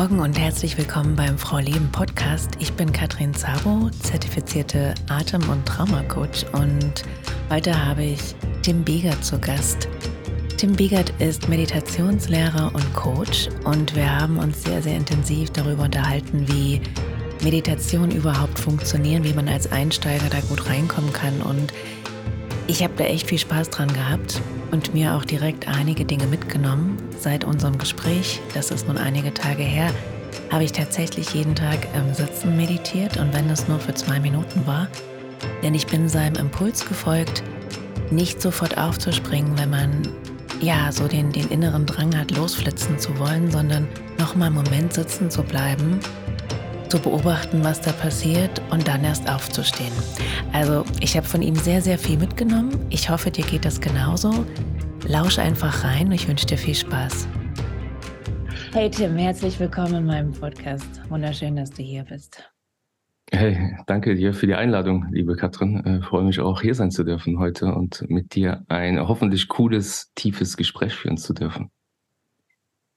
Morgen und herzlich willkommen beim Frau Leben Podcast. Ich bin Katrin Zabo, zertifizierte Atem- und Traumacoach und heute habe ich Tim Begert zu Gast. Tim Begert ist Meditationslehrer und Coach und wir haben uns sehr, sehr intensiv darüber unterhalten, wie Meditation überhaupt funktionieren, wie man als Einsteiger da gut reinkommen kann und ich habe da echt viel Spaß dran gehabt und mir auch direkt einige Dinge mitgenommen. Seit unserem Gespräch, das ist nun einige Tage her, habe ich tatsächlich jeden Tag im Sitzen meditiert und wenn das nur für zwei Minuten war. Denn ich bin seinem Impuls gefolgt, nicht sofort aufzuspringen, wenn man ja so den, den inneren Drang hat, losflitzen zu wollen, sondern nochmal einen Moment sitzen zu bleiben zu beobachten, was da passiert und dann erst aufzustehen. Also ich habe von ihm sehr, sehr viel mitgenommen. Ich hoffe, dir geht das genauso. Lausch einfach rein und ich wünsche dir viel Spaß. Hey Tim, herzlich willkommen in meinem Podcast. Wunderschön, dass du hier bist. Hey, danke dir für die Einladung, liebe Katrin. Ich äh, freue mich auch, hier sein zu dürfen heute und mit dir ein hoffentlich cooles, tiefes Gespräch führen zu dürfen.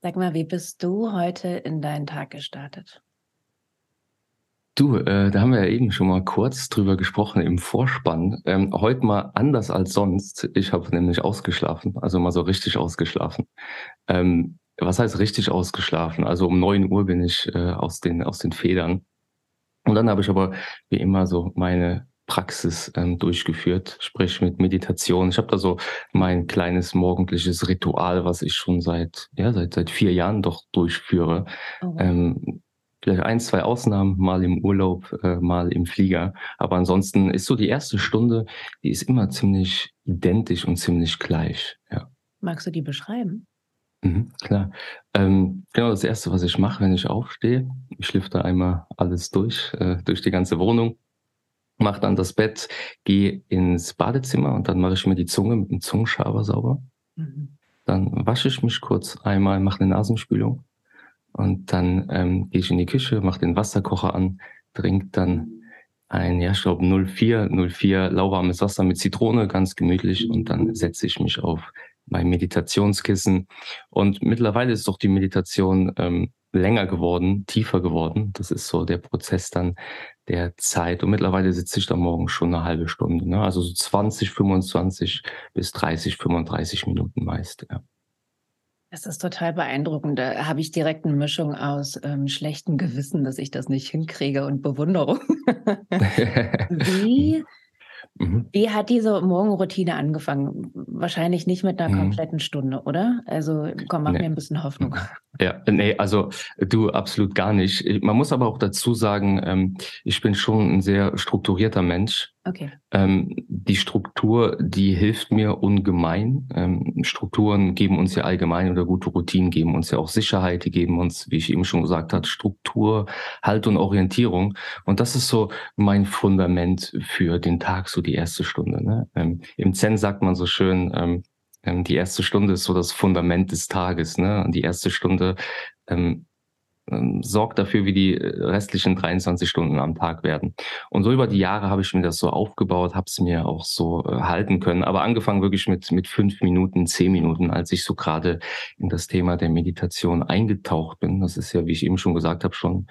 Sag mal, wie bist du heute in deinen Tag gestartet? Du, äh, da haben wir ja eben schon mal kurz drüber gesprochen im Vorspann. Ähm, heute mal anders als sonst. Ich habe nämlich ausgeschlafen, also mal so richtig ausgeschlafen. Ähm, was heißt richtig ausgeschlafen? Also um neun Uhr bin ich äh, aus, den, aus den Federn. Und dann habe ich aber wie immer so meine Praxis ähm, durchgeführt, sprich mit Meditation. Ich habe da so mein kleines morgendliches Ritual, was ich schon seit ja seit seit vier Jahren doch durchführe. Oh. Ähm, vielleicht ein, zwei Ausnahmen, mal im Urlaub, äh, mal im Flieger. Aber ansonsten ist so die erste Stunde, die ist immer ziemlich identisch und ziemlich gleich. Ja. Magst du die beschreiben? Mhm, klar. Ähm, genau das Erste, was ich mache, wenn ich aufstehe, ich lüfte einmal alles durch, äh, durch die ganze Wohnung, mache dann das Bett, gehe ins Badezimmer und dann mache ich mir die Zunge mit dem Zungenschaber sauber. Mhm. Dann wasche ich mich kurz einmal, mache eine Nasenspülung und dann ähm, gehe ich in die Küche, mache den Wasserkocher an, trinke dann ein, ja, ich glaube 04, 04 lauwarmes Wasser mit Zitrone, ganz gemütlich. Und dann setze ich mich auf mein Meditationskissen. Und mittlerweile ist doch die Meditation ähm, länger geworden, tiefer geworden. Das ist so der Prozess dann der Zeit. Und mittlerweile sitze ich da morgen schon eine halbe Stunde. Ne? Also so 20, 25 bis 30, 35 Minuten meist. Ja. Das ist total beeindruckend. Da habe ich direkt eine Mischung aus ähm, schlechtem Gewissen, dass ich das nicht hinkriege und Bewunderung. Wie Mhm. Wie hat diese Morgenroutine angefangen? Wahrscheinlich nicht mit einer mhm. kompletten Stunde, oder? Also komm, mach nee. mir ein bisschen Hoffnung. Ja, nee, also du absolut gar nicht. Man muss aber auch dazu sagen, ähm, ich bin schon ein sehr strukturierter Mensch. Okay. Ähm, die Struktur, die hilft mir ungemein. Ähm, Strukturen geben uns ja allgemein oder gute Routinen geben uns ja auch Sicherheit, die geben uns, wie ich eben schon gesagt habe, Struktur, Halt und Orientierung. Und das ist so mein Fundament für den Tag, so die erste Stunde. Ne? Ähm, Im Zen sagt man so schön, ähm, ähm, die erste Stunde ist so das Fundament des Tages. Ne? Und die erste Stunde ähm, sorgt dafür, wie die äh, restlichen 23 Stunden am Tag werden. Und so über die Jahre habe ich mir das so aufgebaut, habe es mir auch so äh, halten können. Aber angefangen wirklich mit, mit fünf Minuten, zehn Minuten, als ich so gerade in das Thema der Meditation eingetaucht bin. Das ist ja, wie ich eben schon gesagt habe, schon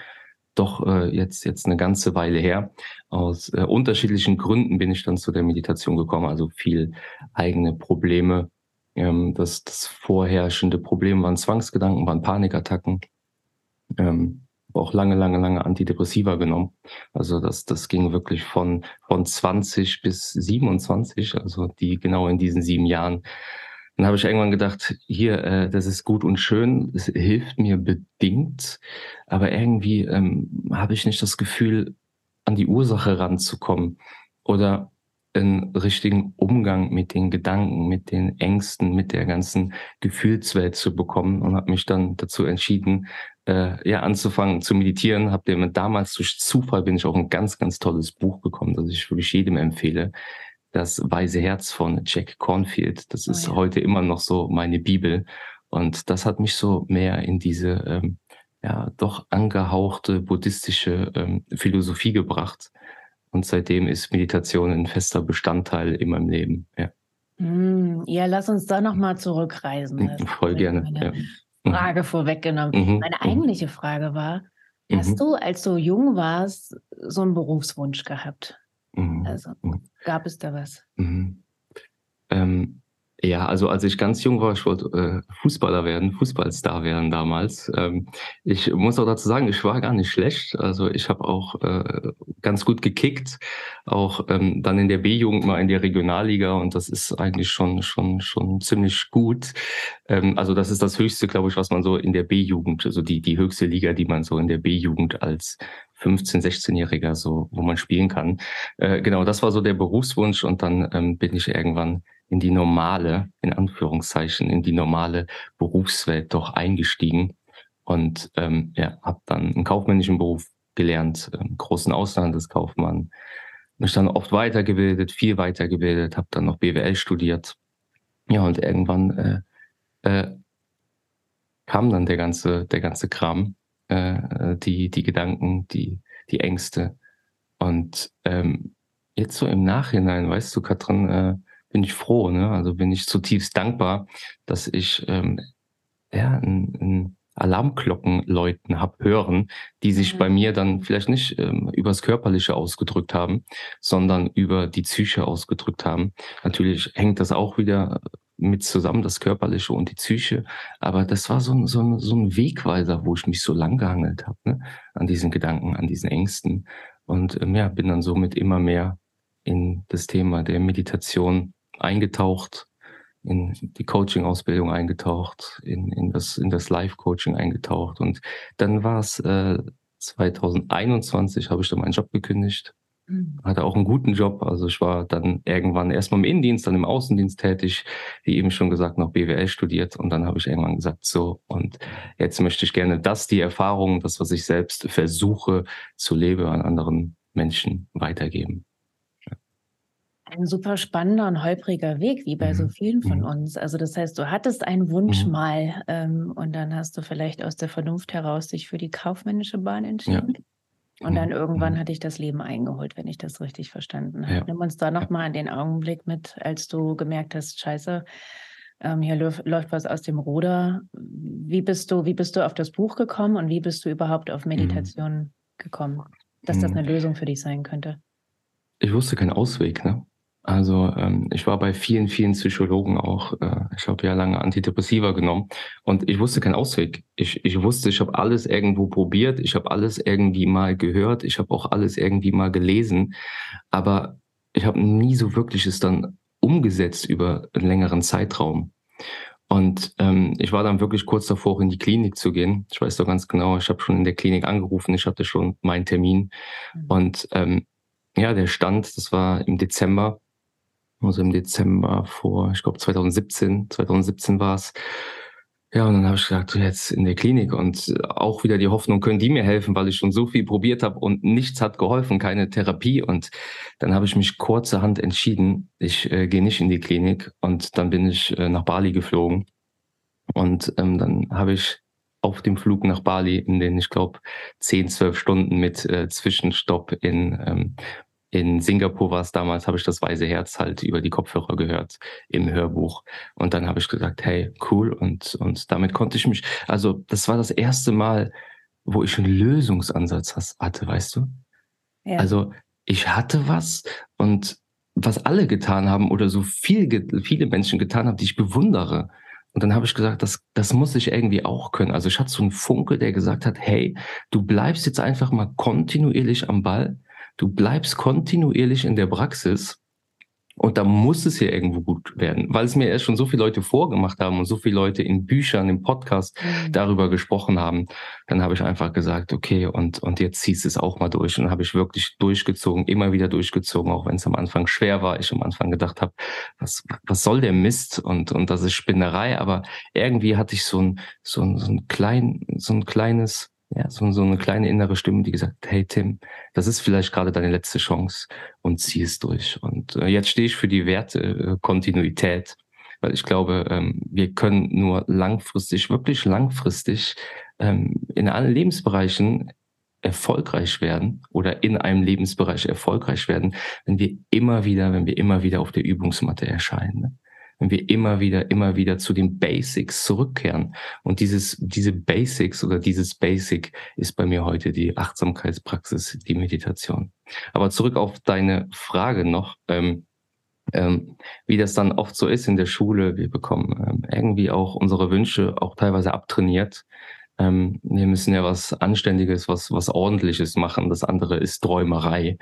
doch äh, jetzt, jetzt eine ganze Weile her. Aus äh, unterschiedlichen Gründen bin ich dann zu der Meditation gekommen, also viel eigene Probleme. Ähm, das, das vorherrschende Problem waren Zwangsgedanken, waren Panikattacken ähm, auch lange, lange, lange Antidepressiva genommen. Also das, das ging wirklich von, von 20 bis 27, also die genau in diesen sieben Jahren. Dann habe ich irgendwann gedacht, hier, äh, das ist gut und schön, es hilft mir bedingt, aber irgendwie ähm, habe ich nicht das Gefühl, an die Ursache ranzukommen oder einen richtigen Umgang mit den Gedanken, mit den Ängsten, mit der ganzen Gefühlswelt zu bekommen und habe mich dann dazu entschieden, äh, ja anzufangen zu meditieren. Hab dir damals durch Zufall bin ich auch ein ganz, ganz tolles Buch bekommen, das ich wirklich jedem empfehle. Das Weise Herz von Jack Cornfield. Das oh, ist ja. heute immer noch so meine Bibel. Und das hat mich so mehr in diese ähm, ja doch angehauchte buddhistische ähm, Philosophie gebracht. Und seitdem ist Meditation ein fester Bestandteil in meinem Leben. Ja, mm, ja lass uns da nochmal zurückreisen. Also Voll gerne. Ja. Frage mhm. vorweggenommen. Mhm. Meine mhm. eigentliche Frage war, hast mhm. du, als du jung warst, so einen Berufswunsch gehabt? Mhm. Also gab es da was? Ähm, ja, also als ich ganz jung war, ich wollte äh, Fußballer werden, Fußballstar werden damals. Ähm, ich muss auch dazu sagen, ich war gar nicht schlecht. Also ich habe auch äh, ganz gut gekickt, auch ähm, dann in der B-Jugend mal in der Regionalliga und das ist eigentlich schon schon schon ziemlich gut. Ähm, also das ist das Höchste, glaube ich, was man so in der B-Jugend, also die die höchste Liga, die man so in der B-Jugend als 15, 16-Jähriger so, wo man spielen kann. Äh, genau, das war so der Berufswunsch und dann ähm, bin ich irgendwann in die normale, in Anführungszeichen, in die normale Berufswelt doch eingestiegen und ähm, ja, habe dann einen kaufmännischen Beruf gelernt, ähm, großen Auslandskaufmann, mich dann oft weitergebildet, viel weitergebildet, habe dann noch BWL studiert. Ja, und irgendwann äh, äh, kam dann der ganze, der ganze Kram, äh, die, die Gedanken, die, die Ängste. Und ähm, jetzt so im Nachhinein, weißt du, Katrin, äh, bin ich froh, ne? Also bin ich zutiefst dankbar, dass ich ähm, ja, ein, ein Alarmglocken läuten hab hören, die sich mhm. bei mir dann vielleicht nicht ähm, übers Körperliche ausgedrückt haben, sondern über die Psyche ausgedrückt haben. Natürlich hängt das auch wieder mit zusammen, das Körperliche und die Psyche. Aber das war so ein, so ein, so ein Wegweiser, wo ich mich so lang gehangelt habe, ne? an diesen Gedanken, an diesen Ängsten. Und ähm, ja, bin dann somit immer mehr in das Thema der Meditation eingetaucht, in die Coaching-Ausbildung eingetaucht, in, in das, in das Live-Coaching eingetaucht. Und dann war es äh, 2021, habe ich dann meinen Job gekündigt. Mhm. Hatte auch einen guten Job. Also ich war dann irgendwann erstmal im Innendienst, dann im Außendienst tätig, wie eben schon gesagt, noch BWL studiert. Und dann habe ich irgendwann gesagt, so, und jetzt möchte ich gerne das, die Erfahrung, das, was ich selbst versuche zu leben, an anderen Menschen weitergeben ein super spannender und holpriger Weg, wie bei mhm. so vielen von mhm. uns. Also das heißt, du hattest einen Wunsch mhm. mal ähm, und dann hast du vielleicht aus der Vernunft heraus dich für die kaufmännische Bahn entschieden. Ja. Und dann mhm. irgendwann mhm. hat dich das Leben eingeholt, wenn ich das richtig verstanden habe. Ja. Nimm uns da nochmal an den Augenblick mit, als du gemerkt hast, scheiße, ähm, hier läuft, läuft was aus dem Ruder. Wie bist du, wie bist du auf das Buch gekommen und wie bist du überhaupt auf mhm. Meditation gekommen, dass das eine Lösung für dich sein könnte? Ich wusste keinen Ausweg, ne? Also ähm, ich war bei vielen, vielen Psychologen auch. Äh, ich habe ja lange Antidepressiva genommen und ich wusste keinen Ausweg. Ich, ich wusste, ich habe alles irgendwo probiert, ich habe alles irgendwie mal gehört, ich habe auch alles irgendwie mal gelesen, aber ich habe nie so wirklich es dann umgesetzt über einen längeren Zeitraum. Und ähm, ich war dann wirklich kurz davor, in die Klinik zu gehen. Ich weiß doch ganz genau, ich habe schon in der Klinik angerufen, ich hatte schon meinen Termin. Mhm. Und ähm, ja, der Stand, das war im Dezember also im Dezember vor, ich glaube 2017, 2017 war es. Ja, und dann habe ich gesagt, jetzt in der Klinik und auch wieder die Hoffnung, können die mir helfen, weil ich schon so viel probiert habe und nichts hat geholfen, keine Therapie. Und dann habe ich mich kurzerhand entschieden, ich äh, gehe nicht in die Klinik und dann bin ich äh, nach Bali geflogen. Und ähm, dann habe ich auf dem Flug nach Bali in den, ich glaube, 10, 12 Stunden mit äh, Zwischenstopp in ähm, in Singapur war es damals, habe ich das Weise Herz halt über die Kopfhörer gehört im Hörbuch. Und dann habe ich gesagt, hey, cool. Und, und damit konnte ich mich, also das war das erste Mal, wo ich einen Lösungsansatz hatte, weißt du? Ja. Also ich hatte was und was alle getan haben oder so viel, viele Menschen getan haben, die ich bewundere. Und dann habe ich gesagt, das, das muss ich irgendwie auch können. Also ich hatte so einen Funke, der gesagt hat, hey, du bleibst jetzt einfach mal kontinuierlich am Ball Du bleibst kontinuierlich in der Praxis und da muss es ja irgendwo gut werden, weil es mir erst schon so viele Leute vorgemacht haben und so viele Leute in Büchern, im Podcast mhm. darüber gesprochen haben. Dann habe ich einfach gesagt, okay, und, und jetzt ziehst es auch mal durch. Und habe ich wirklich durchgezogen, immer wieder durchgezogen, auch wenn es am Anfang schwer war. Ich am Anfang gedacht habe, was, was soll der Mist? Und, und das ist Spinnerei. Aber irgendwie hatte ich so ein, so ein, so ein klein, so ein kleines, ja, so, so eine kleine innere Stimme, die gesagt, hey Tim, das ist vielleicht gerade deine letzte Chance und zieh es durch. Und äh, jetzt stehe ich für die Werte äh, Kontinuität, weil ich glaube, ähm, wir können nur langfristig, wirklich langfristig ähm, in allen Lebensbereichen erfolgreich werden oder in einem Lebensbereich erfolgreich werden, wenn wir immer wieder, wenn wir immer wieder auf der Übungsmatte erscheinen. Ne? Wenn wir immer wieder, immer wieder zu den Basics zurückkehren. Und dieses, diese Basics oder dieses Basic ist bei mir heute die Achtsamkeitspraxis, die Meditation. Aber zurück auf deine Frage noch. Ähm, ähm, wie das dann oft so ist in der Schule, wir bekommen ähm, irgendwie auch unsere Wünsche auch teilweise abtrainiert ähm, wir müssen ja was Anständiges, was, was Ordentliches machen. Das andere ist Träumerei.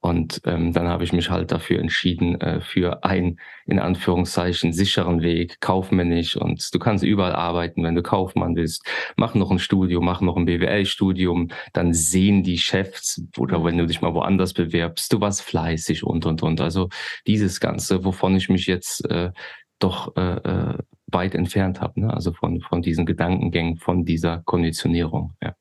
Und ähm, dann habe ich mich halt dafür entschieden, äh, für einen, in Anführungszeichen, sicheren Weg, kaufmännisch. Und du kannst überall arbeiten, wenn du Kaufmann bist. Mach noch ein Studium, mach noch ein BWL-Studium. Dann sehen die Chefs, oder wenn du dich mal woanders bewerbst, du warst fleißig und, und, und. Also dieses Ganze, wovon ich mich jetzt äh, doch äh, äh weit entfernt habe, ne? also von, von diesen Gedankengängen, von dieser Konditionierung. Ja.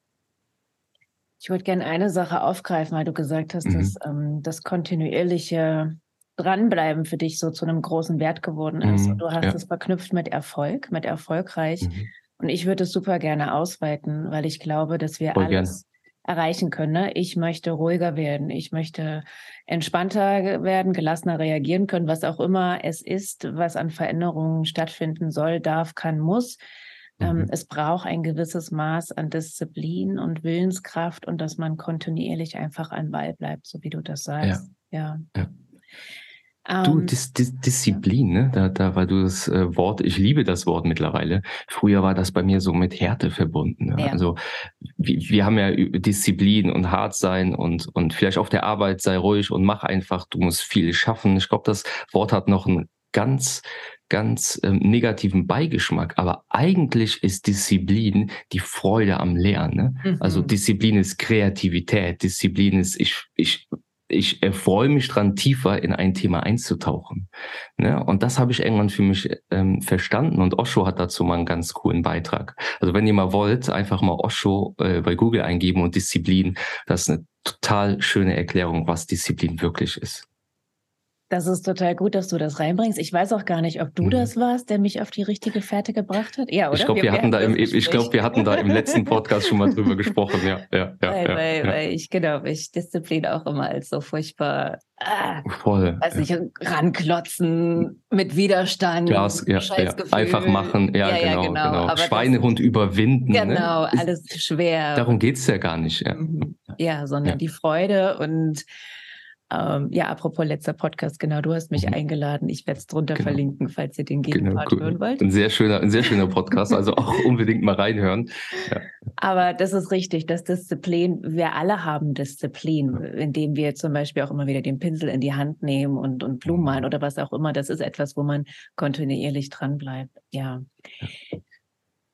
Ich würde gerne eine Sache aufgreifen, weil du gesagt hast, mhm. dass ähm, das kontinuierliche Dranbleiben für dich so zu einem großen Wert geworden ist. Mhm, und du hast ja. es verknüpft mit Erfolg, mit erfolgreich. Mhm. Und ich würde es super gerne ausweiten, weil ich glaube, dass wir Voll alles, erreichen können. Ne? Ich möchte ruhiger werden, ich möchte entspannter werden, gelassener reagieren können, was auch immer es ist, was an Veränderungen stattfinden soll, darf, kann, muss. Ähm, mhm. es braucht ein gewisses Maß an Disziplin und Willenskraft und dass man kontinuierlich einfach an Ball bleibt, so wie du das sagst. ja. ja. ja. Du, ähm, Dis Dis Disziplin, ne? Da, da, weil du das äh, Wort, ich liebe das Wort mittlerweile. Früher war das bei mir so mit Härte verbunden. Ne? Ja. Also wir, wir haben ja Disziplin und hart sein und, und vielleicht auf der Arbeit sei ruhig und mach einfach, du musst viel schaffen. Ich glaube, das Wort hat noch einen ganz, ganz ähm, negativen Beigeschmack. Aber eigentlich ist Disziplin die Freude am Lernen. Ne? Also mhm. Also Disziplin ist Kreativität, Disziplin ist, ich, ich ich erfreue mich dran, tiefer in ein Thema einzutauchen. Ne? Und das habe ich irgendwann für mich ähm, verstanden. Und Osho hat dazu mal einen ganz coolen Beitrag. Also wenn ihr mal wollt, einfach mal Osho äh, bei Google eingeben und Disziplin. Das ist eine total schöne Erklärung, was Disziplin wirklich ist. Das ist total gut, dass du das reinbringst. Ich weiß auch gar nicht, ob du mhm. das warst, der mich auf die richtige Fährte gebracht hat. Ja, oder? Ich glaube, wir, wir, hatten da im, ich glaube, wir hatten da im letzten Podcast schon mal drüber gesprochen. Ja, ja, ja, weil, ja, weil, ja. weil ich genau, ich Disziplin auch immer als so furchtbar, ah, voll, weiß nicht, ranklotzen mit Widerstand, Glas, ja, ja. einfach machen, ja, genau, genau. genau. Schweinehund das, überwinden. Ne? Genau, ne? alles schwer. Darum geht es ja gar nicht. Ja, mhm. ja sondern die Freude und ähm, ja, apropos letzter Podcast, genau, du hast mich mhm. eingeladen. Ich werde es drunter genau. verlinken, falls ihr den genau, Gegenpart genau, cool. hören wollt. Ein sehr schöner, ein sehr schöner Podcast, also auch unbedingt mal reinhören. Ja. Aber das ist richtig, das Disziplin, wir alle haben Disziplin, indem wir zum Beispiel auch immer wieder den Pinsel in die Hand nehmen und, und Blumen malen oder was auch immer. Das ist etwas, wo man kontinuierlich dran bleibt. Ja.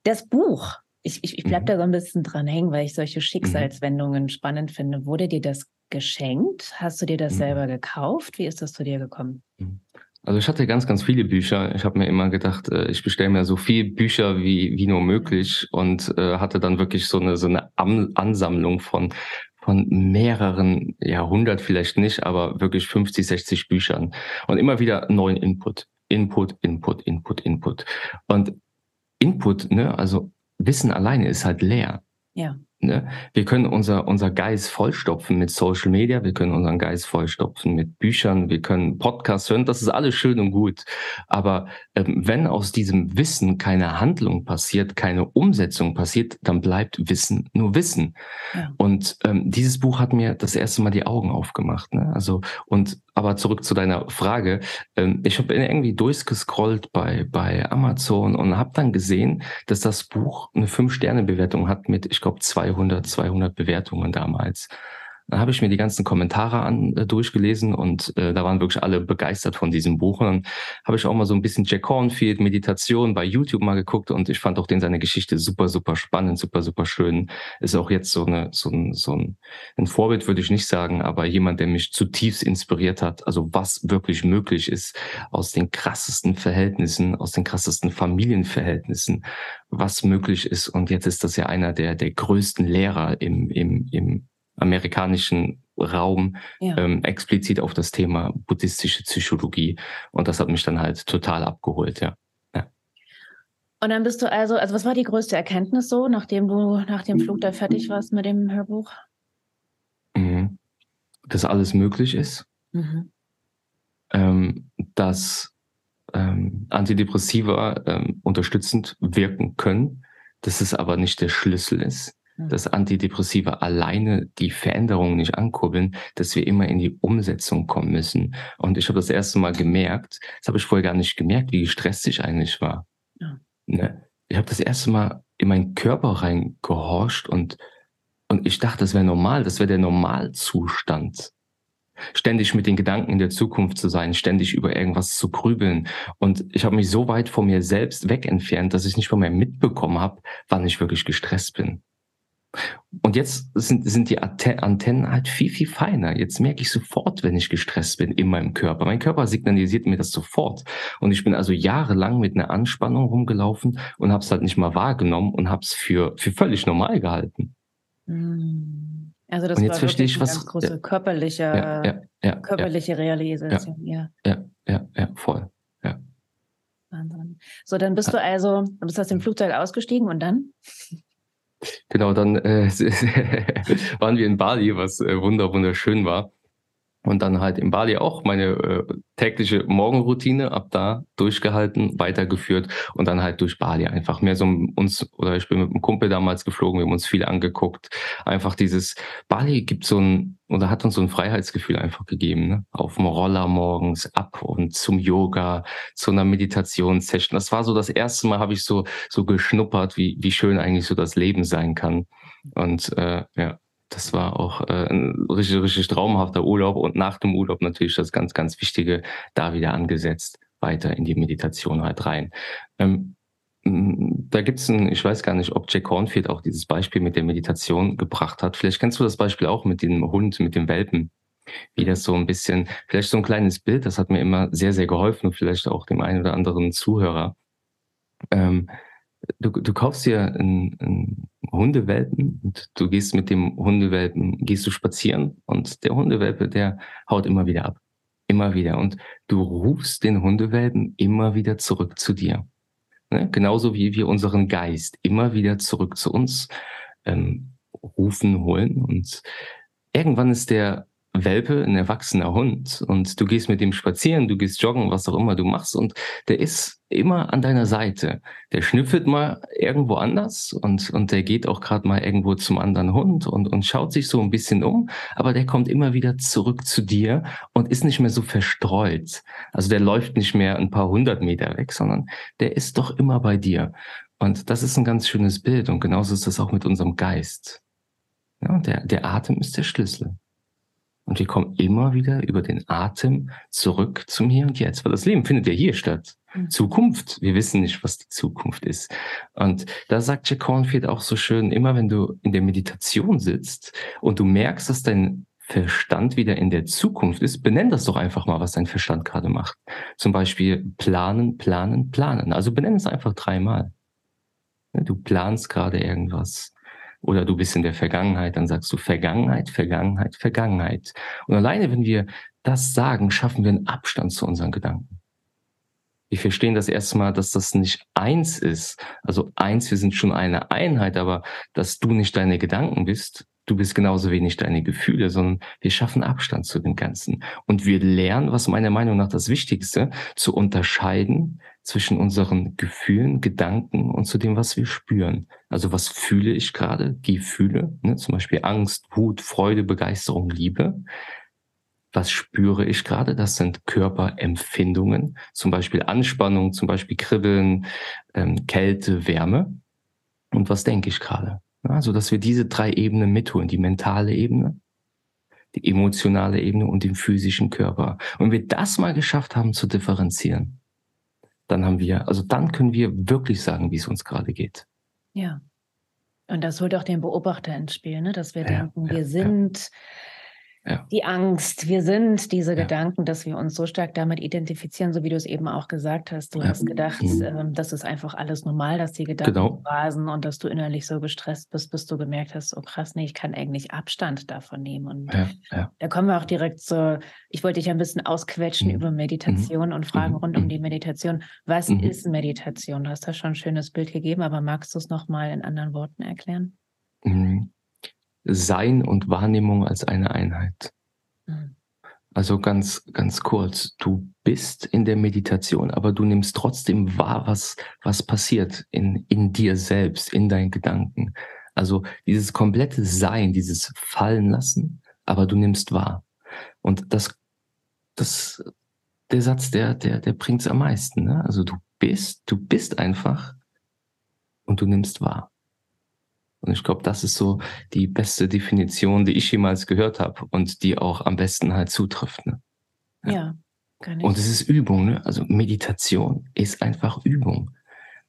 Das Buch, ich, ich, ich bleibe mhm. da so ein bisschen dran hängen, weil ich solche mhm. Schicksalswendungen mhm. spannend finde. Wurde dir das geschenkt? Hast du dir das mhm. selber gekauft? Wie ist das zu dir gekommen? Mhm. Also ich hatte ganz, ganz viele Bücher. Ich habe mir immer gedacht, äh, ich bestelle mir so viele Bücher wie, wie nur möglich und äh, hatte dann wirklich so eine, so eine Ansammlung von, von mehreren, ja, 100 vielleicht nicht, aber wirklich 50, 60 Büchern und immer wieder neuen Input. Input, Input, Input, Input. Und Input, ne, also Wissen alleine ist halt leer. Ja. Ne? Wir können unser, unser Geist vollstopfen mit Social Media, wir können unseren Geist vollstopfen mit Büchern, wir können Podcasts hören, das ist alles schön und gut. Aber ähm, wenn aus diesem Wissen keine Handlung passiert, keine Umsetzung passiert, dann bleibt Wissen nur Wissen. Ja. Und ähm, dieses Buch hat mir das erste Mal die Augen aufgemacht. Ne? Also, und aber zurück zu deiner Frage. Ähm, ich habe irgendwie durchgescrollt bei, bei Amazon und habe dann gesehen, dass das Buch eine Fünf-Sterne-Bewertung hat mit, ich glaube, 200, 200 Bewertungen damals. Dann habe ich mir die ganzen Kommentare an, äh, durchgelesen und äh, da waren wirklich alle begeistert von diesem Buch. Und dann habe ich auch mal so ein bisschen Jack Cornfield, Meditation bei YouTube mal geguckt und ich fand auch den seine Geschichte super, super spannend, super, super schön. Ist auch jetzt so, eine, so, ein, so ein, ein Vorbild, würde ich nicht sagen, aber jemand, der mich zutiefst inspiriert hat. Also was wirklich möglich ist aus den krassesten Verhältnissen, aus den krassesten Familienverhältnissen, was möglich ist. Und jetzt ist das ja einer der, der größten Lehrer im, im, im amerikanischen Raum ja. ähm, explizit auf das Thema buddhistische Psychologie. Und das hat mich dann halt total abgeholt, ja. ja. Und dann bist du also, also was war die größte Erkenntnis so, nachdem du nach dem Flug da fertig warst mit dem Hörbuch? Mhm. Dass alles möglich ist. Mhm. Ähm, dass ähm, Antidepressiva ähm, unterstützend wirken können, dass es aber nicht der Schlüssel ist. Dass Antidepressiva alleine die Veränderungen nicht ankurbeln, dass wir immer in die Umsetzung kommen müssen. Und ich habe das erste Mal gemerkt, das habe ich vorher gar nicht gemerkt, wie gestresst ich eigentlich war. Ja. Ne? Ich habe das erste Mal in meinen Körper reingehorcht und, und ich dachte, das wäre normal, das wäre der Normalzustand ständig mit den Gedanken in der Zukunft zu sein, ständig über irgendwas zu grübeln. Und ich habe mich so weit von mir selbst weg entfernt, dass ich nicht mal mehr mitbekommen habe, wann ich wirklich gestresst bin. Und jetzt sind, sind die Antennen halt viel, viel feiner. Jetzt merke ich sofort, wenn ich gestresst bin in meinem Körper. Mein Körper signalisiert mir das sofort. Und ich bin also jahrelang mit einer Anspannung rumgelaufen und habe es halt nicht mal wahrgenommen und habe es für, für völlig normal gehalten. Mm. Also das und jetzt war verstehe ich, was, ganz große ja, körperliche, ja, ja, körperliche Realisation. Ja, ja, ja, ja, voll. Ja. Wahnsinn. So, dann bist du also, du bist aus dem Flugzeug ausgestiegen und dann? Genau, dann äh, waren wir in Bali, was äh, wunder wunderschön war. Und dann halt in Bali auch meine äh, tägliche Morgenroutine ab da durchgehalten, weitergeführt und dann halt durch Bali einfach mehr so uns, oder ich bin mit einem Kumpel damals geflogen, wir haben uns viel angeguckt. Einfach dieses, Bali gibt so ein, oder hat uns so ein Freiheitsgefühl einfach gegeben, ne? Auf dem Roller morgens ab und zum Yoga, zu einer Meditationssession. Das war so das erste Mal, habe ich so, so geschnuppert, wie, wie schön eigentlich so das Leben sein kann. Und äh, ja, das war auch äh, ein richtig, richtig traumhafter Urlaub und nach dem Urlaub natürlich das ganz, ganz Wichtige da wieder angesetzt, weiter in die Meditation halt rein. Ähm, da gibt's ein, ich weiß gar nicht, ob Jack Cornfield auch dieses Beispiel mit der Meditation gebracht hat. Vielleicht kennst du das Beispiel auch mit dem Hund, mit dem Welpen. Wie das so ein bisschen, vielleicht so ein kleines Bild, das hat mir immer sehr, sehr geholfen und vielleicht auch dem einen oder anderen Zuhörer. Ähm, du, du kaufst dir einen, Hundewelpen und du gehst mit dem Hundewelpen, gehst du spazieren und der Hundewelpe, der haut immer wieder ab. Immer wieder. Und du rufst den Hundewelpen immer wieder zurück zu dir. Ne? Genauso wie wir unseren Geist immer wieder zurück zu uns ähm, rufen, holen. Und irgendwann ist der Welpe, ein erwachsener Hund und du gehst mit ihm spazieren, du gehst joggen, was auch immer du machst und der ist immer an deiner Seite. Der schnüffelt mal irgendwo anders und, und der geht auch gerade mal irgendwo zum anderen Hund und, und schaut sich so ein bisschen um, aber der kommt immer wieder zurück zu dir und ist nicht mehr so verstreut. Also der läuft nicht mehr ein paar hundert Meter weg, sondern der ist doch immer bei dir. Und das ist ein ganz schönes Bild und genauso ist das auch mit unserem Geist. Ja, der, der Atem ist der Schlüssel. Und wir kommen immer wieder über den Atem zurück zum Hier und Jetzt, weil das Leben findet ja hier statt. Mhm. Zukunft, wir wissen nicht, was die Zukunft ist. Und da sagt Jack Cornfield auch so schön, immer wenn du in der Meditation sitzt und du merkst, dass dein Verstand wieder in der Zukunft ist, benenn das doch einfach mal, was dein Verstand gerade macht. Zum Beispiel planen, planen, planen. Also benenn es einfach dreimal. Du planst gerade irgendwas oder du bist in der Vergangenheit, dann sagst du Vergangenheit, Vergangenheit, Vergangenheit. Und alleine, wenn wir das sagen, schaffen wir einen Abstand zu unseren Gedanken. Wir verstehen das erstmal, dass das nicht eins ist. Also eins, wir sind schon eine Einheit, aber dass du nicht deine Gedanken bist, du bist genauso wenig deine Gefühle, sondern wir schaffen Abstand zu dem Ganzen. Und wir lernen, was meiner Meinung nach das Wichtigste, zu unterscheiden zwischen unseren Gefühlen, Gedanken und zu dem, was wir spüren. Also was fühle ich gerade? Gefühle, ne? zum Beispiel Angst, Wut, Freude, Begeisterung, Liebe. Was spüre ich gerade? Das sind Körperempfindungen, zum Beispiel Anspannung, zum Beispiel Kribbeln, ähm, Kälte, Wärme. Und was denke ich gerade? Also, dass wir diese drei Ebenen mitholen, die mentale Ebene, die emotionale Ebene und den physischen Körper. Und wir das mal geschafft haben zu differenzieren, dann haben wir, also dann können wir wirklich sagen, wie es uns gerade geht. Ja. Und das holt auch den Beobachter ins Spiel, ne? dass wir ja, denken, ja, wir sind ja. Die Angst, wir sind diese ja. Gedanken, dass wir uns so stark damit identifizieren, so wie du es eben auch gesagt hast. Du ja. hast gedacht, mhm. ähm, das ist einfach alles normal, dass die Gedanken genau. rasen und dass du innerlich so gestresst bist, bis du gemerkt hast, oh krass, nee, ich kann eigentlich Abstand davon nehmen. Und da kommen wir auch direkt zu, ich wollte dich ein bisschen ausquetschen mhm. über Meditation mhm. und Fragen rund um mhm. die Meditation. Was mhm. ist Meditation? Du hast da schon ein schönes Bild gegeben, aber magst du es nochmal in anderen Worten erklären? Mhm. Sein und Wahrnehmung als eine Einheit. Mhm. Also ganz, ganz kurz. Du bist in der Meditation, aber du nimmst trotzdem wahr, was, was passiert in, in dir selbst, in deinen Gedanken. Also dieses komplette Sein, dieses Fallen lassen, aber du nimmst wahr. Und das, das, der Satz, der, der, der bringt's am meisten. Ne? Also du bist, du bist einfach und du nimmst wahr. Und ich glaube, das ist so die beste Definition, die ich jemals gehört habe und die auch am besten halt zutrifft. Ne? Ja, ja kann ich. Und es ist Übung, ne? Also Meditation ist einfach Übung.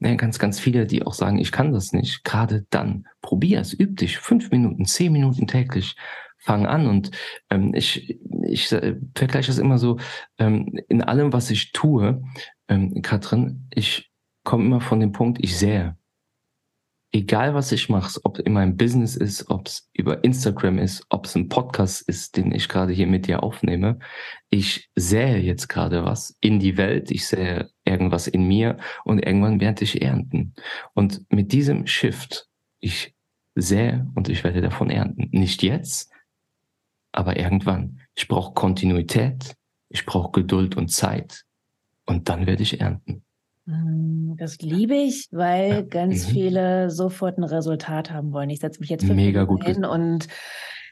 Ne, ganz, ganz viele, die auch sagen, ich kann das nicht. Gerade dann, probier es, üb dich. Fünf Minuten, zehn Minuten täglich. Fang an. Und ähm, ich, ich äh, vergleiche es immer so, ähm, in allem, was ich tue, ähm, Katrin, ich komme immer von dem Punkt, ich sehe egal was ich mache, ob in meinem Business ist, ob es über Instagram ist, ob es ein Podcast ist, den ich gerade hier mit dir aufnehme, ich sähe jetzt gerade was in die Welt, ich sehe irgendwas in mir und irgendwann werde ich ernten. Und mit diesem Shift, ich sähe und ich werde davon ernten. Nicht jetzt, aber irgendwann. Ich brauche Kontinuität, ich brauche Geduld und Zeit und dann werde ich ernten. Mm, das liebe ich, weil ganz mhm. viele sofort ein Resultat haben wollen. Ich setze mich jetzt fünf Mega gut hin und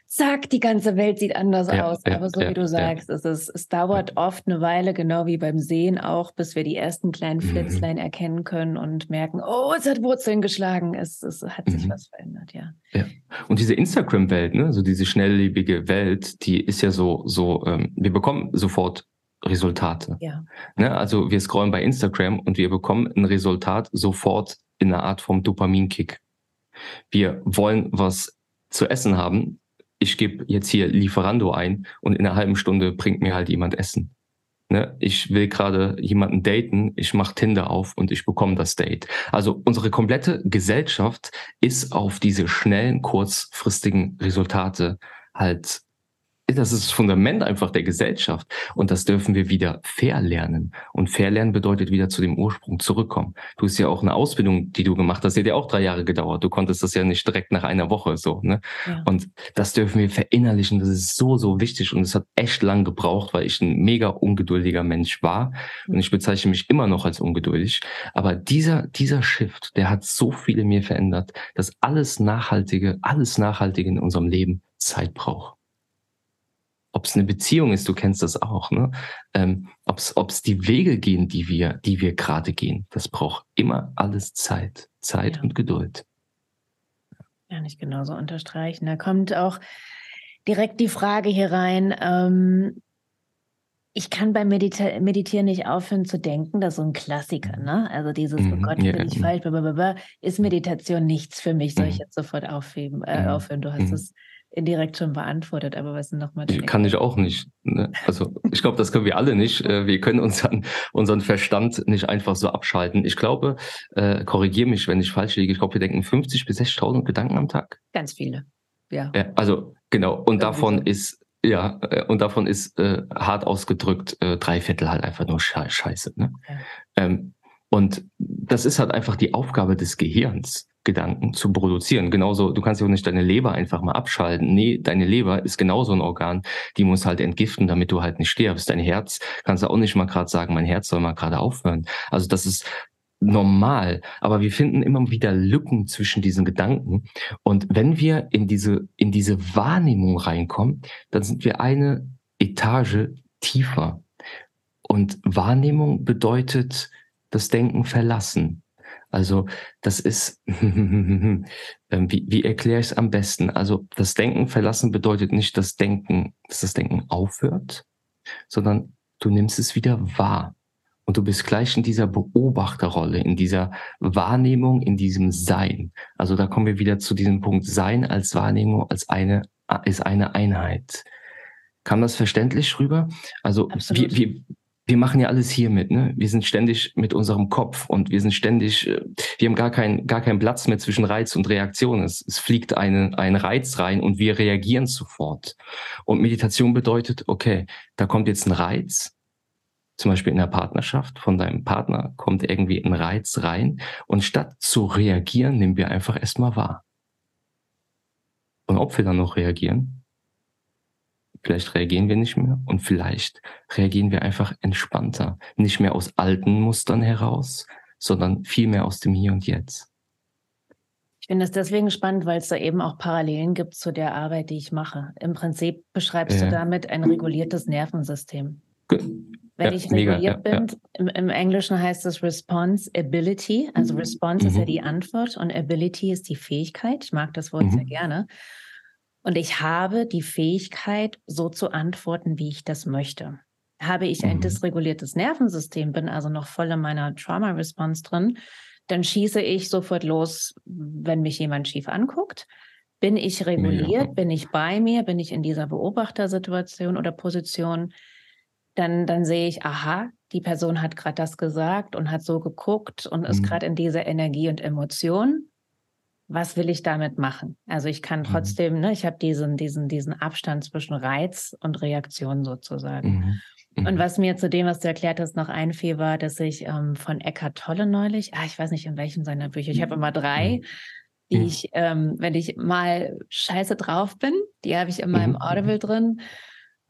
zack, die ganze Welt sieht anders ja, aus. Ja, Aber so ja, wie du sagst, es, ist, es dauert oft eine Weile, genau wie beim Sehen auch, bis wir die ersten kleinen mhm. Flitzlein mhm. erkennen können und merken, oh, es hat Wurzeln geschlagen, es, es hat sich mhm. was verändert, ja. ja. Und diese Instagram-Welt, ne, so diese schnelllebige Welt, die ist ja so, so, ähm, wir bekommen sofort Resultate. Ja. Ne? Also wir scrollen bei Instagram und wir bekommen ein Resultat sofort in einer Art vom Dopaminkick. Wir wollen was zu essen haben. Ich gebe jetzt hier Lieferando ein und in einer halben Stunde bringt mir halt jemand Essen. Ne? Ich will gerade jemanden daten, ich mache Tinder auf und ich bekomme das Date. Also unsere komplette Gesellschaft ist auf diese schnellen, kurzfristigen Resultate halt das ist das Fundament einfach der Gesellschaft. Und das dürfen wir wieder verlernen. Und verlernen bedeutet wieder zu dem Ursprung zurückkommen. Du hast ja auch eine Ausbildung, die du gemacht hast, die hat ja auch drei Jahre gedauert. Du konntest das ja nicht direkt nach einer Woche so. Ne? Ja. Und das dürfen wir verinnerlichen. Das ist so, so wichtig. Und es hat echt lang gebraucht, weil ich ein mega ungeduldiger Mensch war. Und ich bezeichne mich immer noch als ungeduldig. Aber dieser, dieser Shift, der hat so viel in mir verändert, dass alles Nachhaltige, alles Nachhaltige in unserem Leben Zeit braucht ob es eine Beziehung ist, du kennst das auch, ne? Ähm, ob es die Wege gehen, die wir, die wir gerade gehen. Das braucht immer alles Zeit, Zeit ja. und Geduld. Kann ich genauso unterstreichen. Da kommt auch direkt die Frage hier rein. Ähm, ich kann beim Medita Meditieren nicht aufhören zu denken, das ist so ein Klassiker, ne? Also dieses, oh mhm, Gott, ja, bin ich ja. falsch, blablabla, ist Meditation nichts für mich, soll ich mhm. jetzt sofort aufheben, äh, mhm. aufhören? Du hast mhm. es indirekt schon beantwortet, aber was sind nochmal die? Kann ich auch nicht. Ne? Also ich glaube, das können wir alle nicht. Äh, wir können unseren, unseren Verstand nicht einfach so abschalten. Ich glaube, äh, korrigiere mich, wenn ich falsch liege, ich glaube, wir denken 50 bis 60.000 Gedanken am Tag. Ganz viele, ja. ja also genau, und Irgendwie davon so. ist ja, äh, und davon ist äh, hart ausgedrückt äh, drei Viertel halt einfach nur Scheiße. Ne? Ja. Ähm, und das ist halt einfach die Aufgabe des Gehirns. Gedanken zu produzieren. Genauso, du kannst ja auch nicht deine Leber einfach mal abschalten. Nee, deine Leber ist genauso ein Organ, die muss halt entgiften, damit du halt nicht stirbst. Dein Herz kannst du auch nicht mal gerade sagen, mein Herz soll mal gerade aufhören. Also das ist normal, aber wir finden immer wieder Lücken zwischen diesen Gedanken. Und wenn wir in diese, in diese Wahrnehmung reinkommen, dann sind wir eine Etage tiefer. Und Wahrnehmung bedeutet das Denken verlassen. Also das ist, ähm, wie, wie erkläre ich es am besten? Also das Denken verlassen bedeutet nicht, dass Denken, dass das Denken aufhört, sondern du nimmst es wieder wahr. Und du bist gleich in dieser Beobachterrolle, in dieser Wahrnehmung, in diesem Sein. Also da kommen wir wieder zu diesem Punkt Sein als Wahrnehmung, als eine, ist eine Einheit. Kam das verständlich rüber? Also wir, wir, wir machen ja alles hier mit, ne? Wir sind ständig mit unserem Kopf und wir sind ständig, äh, wir haben gar keinen gar keinen Platz mehr zwischen Reiz und Reaktion. Es, es fliegt eine, ein Reiz rein und wir reagieren sofort. Und Meditation bedeutet, okay, da kommt jetzt ein Reiz, zum Beispiel in der Partnerschaft von deinem Partner kommt irgendwie ein Reiz rein und statt zu reagieren, nehmen wir einfach erstmal wahr. Und ob wir dann noch reagieren, vielleicht reagieren wir nicht mehr und vielleicht reagieren wir einfach entspannter. Nicht mehr aus alten Mustern heraus, sondern viel mehr aus dem Hier und Jetzt. Ich finde es deswegen spannend, weil es da eben auch Parallelen gibt zu der Arbeit, die ich mache. Im Prinzip beschreibst ja. du damit ein reguliertes Nervensystem. Wenn ja, ich reguliert mega, bin, ja, im, im, Englischen heißt es Responsibility. Also mhm. Response mhm. ist ja mhm. die Antwort und Ability ist die Fähigkeit. Ich mag das Wort mhm. sehr gerne. Und ich habe die Fähigkeit, so zu antworten, wie ich das möchte. Habe ich ein mhm. dysreguliertes Nervensystem, bin also noch voll in meiner Trauma-Response drin, dann schieße ich sofort los, wenn mich jemand schief anguckt. Bin ich reguliert? Ja. Bin ich bei mir? Bin ich in dieser Beobachtersituation oder Position? Dann, dann sehe ich, aha, die Person hat gerade das gesagt und hat so geguckt und ist mhm. gerade in dieser Energie und Emotion was will ich damit machen? Also ich kann mhm. trotzdem, mhm. ne, ich habe diesen, diesen, diesen Abstand zwischen Reiz und Reaktion sozusagen. Mhm. Mhm. Und was mir zu dem, was du erklärt hast, noch einfiel, war, dass ich ähm, von Eckhart Tolle neulich, ah, ich weiß nicht in welchem seiner Bücher, ich habe immer drei, mhm. die ich, ähm, wenn ich mal scheiße drauf bin, die habe ich immer im Audible drin.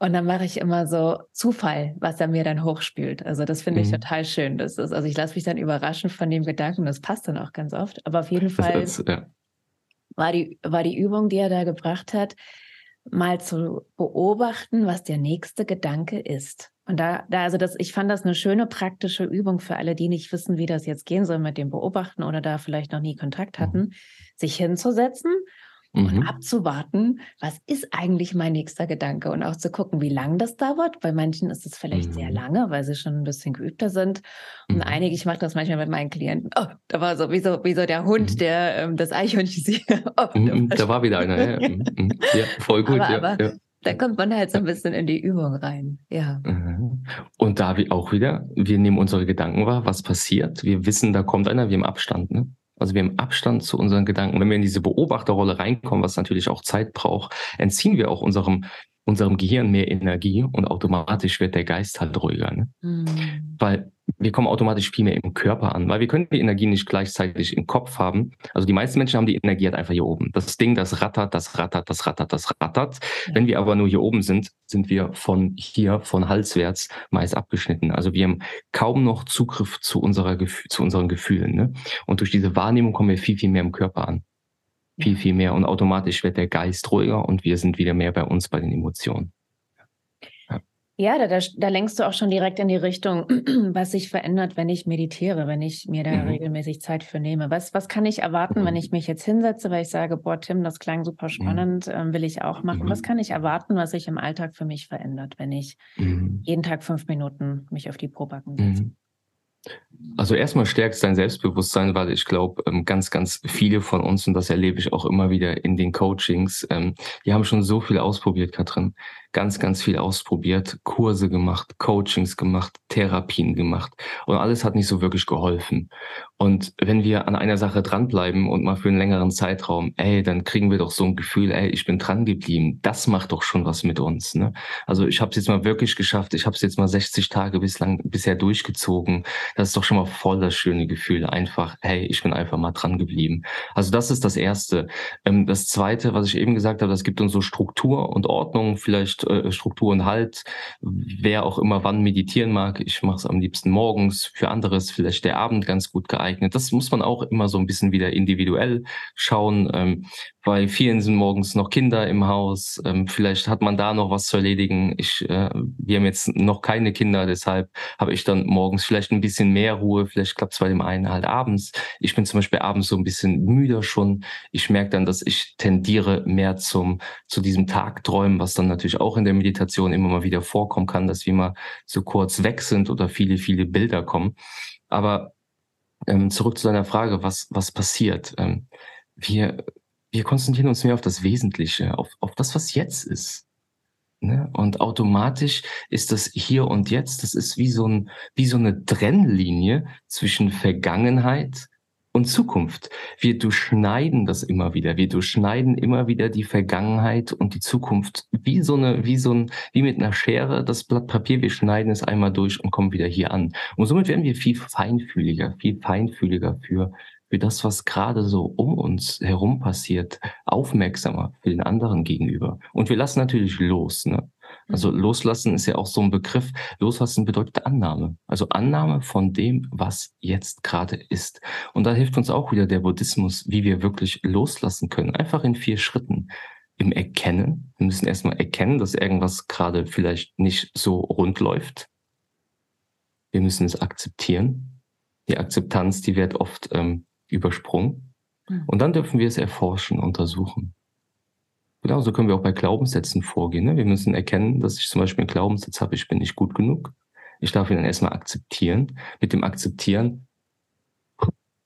Und dann mache ich immer so Zufall, was er mir dann hochspült. Also das finde ich mhm. total schön. Das ist, also ich lasse mich dann überraschen von dem Gedanken, das passt dann auch ganz oft. Aber auf jeden Fall ist, ja. war, die, war die Übung, die er da gebracht hat, mal zu beobachten, was der nächste Gedanke ist. Und da, da, also das, ich fand das eine schöne praktische Übung für alle, die nicht wissen, wie das jetzt gehen soll mit dem Beobachten oder da vielleicht noch nie Kontakt mhm. hatten, sich hinzusetzen und mhm. abzuwarten, was ist eigentlich mein nächster Gedanke und auch zu gucken, wie lang das dauert. Bei manchen ist es vielleicht mhm. sehr lange, weil sie schon ein bisschen geübter sind. Und mhm. einige, ich mache das manchmal mit meinen Klienten. Oh, da war so wie so, wie so der Hund, mhm. der ähm, das Eichhörnchen sieht. Oh, da, mhm, da, war wieder einer. Ja, mhm, ja voll gut. Aber, ja, aber ja. Da kommt man halt so ein bisschen in die Übung rein. Ja. Und da wie auch wieder, wir nehmen unsere Gedanken wahr, was passiert. Wir wissen, da kommt einer, wir im Abstand. Ne? Also wir haben Abstand zu unseren Gedanken. Wenn wir in diese Beobachterrolle reinkommen, was natürlich auch Zeit braucht, entziehen wir auch unserem unserem Gehirn mehr Energie und automatisch wird der Geist halt ruhiger. Ne? Mhm. Weil wir kommen automatisch viel mehr im Körper an, weil wir können die Energie nicht gleichzeitig im Kopf haben. Also die meisten Menschen haben die Energie halt einfach hier oben. Das Ding, das rattert, das rattert, das rattert, das rattert. Ja. Wenn wir aber nur hier oben sind, sind wir von hier, von halswärts meist abgeschnitten. Also wir haben kaum noch Zugriff zu, unserer, zu unseren Gefühlen. Ne? Und durch diese Wahrnehmung kommen wir viel, viel mehr im Körper an. Viel, viel mehr. Und automatisch wird der Geist ruhiger und wir sind wieder mehr bei uns, bei den Emotionen. Ja, da, da, da, lenkst du auch schon direkt in die Richtung, was sich verändert, wenn ich meditiere, wenn ich mir da mhm. regelmäßig Zeit für nehme. Was, was kann ich erwarten, mhm. wenn ich mich jetzt hinsetze, weil ich sage, boah, Tim, das klang super mhm. spannend, mhm. ähm, will ich auch machen. Was mhm. kann ich erwarten, was sich im Alltag für mich verändert, wenn ich mhm. jeden Tag fünf Minuten mich auf die Probacken setze? Also erstmal stärkt dein Selbstbewusstsein, weil ich glaube, ähm, ganz, ganz viele von uns, und das erlebe ich auch immer wieder in den Coachings, ähm, die haben schon so viel ausprobiert, Katrin ganz, ganz viel ausprobiert, Kurse gemacht, Coachings gemacht, Therapien gemacht und alles hat nicht so wirklich geholfen. Und wenn wir an einer Sache dranbleiben und mal für einen längeren Zeitraum, ey, dann kriegen wir doch so ein Gefühl, ey, ich bin dran geblieben. Das macht doch schon was mit uns. Ne? Also ich habe es jetzt mal wirklich geschafft. Ich habe es jetzt mal 60 Tage bislang bisher durchgezogen. Das ist doch schon mal voll das schöne Gefühl. Einfach, hey, ich bin einfach mal dran geblieben. Also das ist das Erste. Ähm, das Zweite, was ich eben gesagt habe, das gibt uns so Struktur und Ordnung. Vielleicht äh, Struktur und Halt. Wer auch immer wann meditieren mag, ich mache es am liebsten morgens, für anderes vielleicht der Abend ganz gut geeignet. Das muss man auch immer so ein bisschen wieder individuell schauen. Bei vielen sind morgens noch Kinder im Haus. Ähm, vielleicht hat man da noch was zu erledigen. Ich, äh, wir haben jetzt noch keine Kinder, deshalb habe ich dann morgens vielleicht ein bisschen mehr Ruhe. Vielleicht klappt es bei dem einen halt abends. Ich bin zum Beispiel abends so ein bisschen müder schon. Ich merke dann, dass ich tendiere mehr zum zu diesem Tagträumen, was dann natürlich auch in der Meditation immer mal wieder vorkommen kann, dass wir mal so kurz weg sind oder viele, viele Bilder kommen. Aber ähm, zurück zu deiner Frage, was, was passiert? Ähm, wir wir konzentrieren uns mehr auf das Wesentliche, auf, auf das, was jetzt ist. Ne? Und automatisch ist das hier und jetzt, das ist wie so, ein, wie so eine Trennlinie zwischen Vergangenheit und Zukunft. Wir durchschneiden das immer wieder. Wir durchschneiden immer wieder die Vergangenheit und die Zukunft wie so eine, wie so ein, wie mit einer Schere das Blatt Papier. Wir schneiden es einmal durch und kommen wieder hier an. Und somit werden wir viel feinfühliger, viel feinfühliger für für das, was gerade so um uns herum passiert, aufmerksamer für den anderen gegenüber. Und wir lassen natürlich los. Ne? Also mhm. loslassen ist ja auch so ein Begriff. Loslassen bedeutet Annahme. Also Annahme von dem, was jetzt gerade ist. Und da hilft uns auch wieder der Buddhismus, wie wir wirklich loslassen können. Einfach in vier Schritten. Im Erkennen. Wir müssen erstmal erkennen, dass irgendwas gerade vielleicht nicht so rund läuft. Wir müssen es akzeptieren. Die Akzeptanz, die wird oft ähm, übersprungen. Mhm. Und dann dürfen wir es erforschen, untersuchen. Genauso können wir auch bei Glaubenssätzen vorgehen. Ne? Wir müssen erkennen, dass ich zum Beispiel einen Glaubenssatz habe, ich bin nicht gut genug. Ich darf ihn dann erstmal akzeptieren. Mit dem Akzeptieren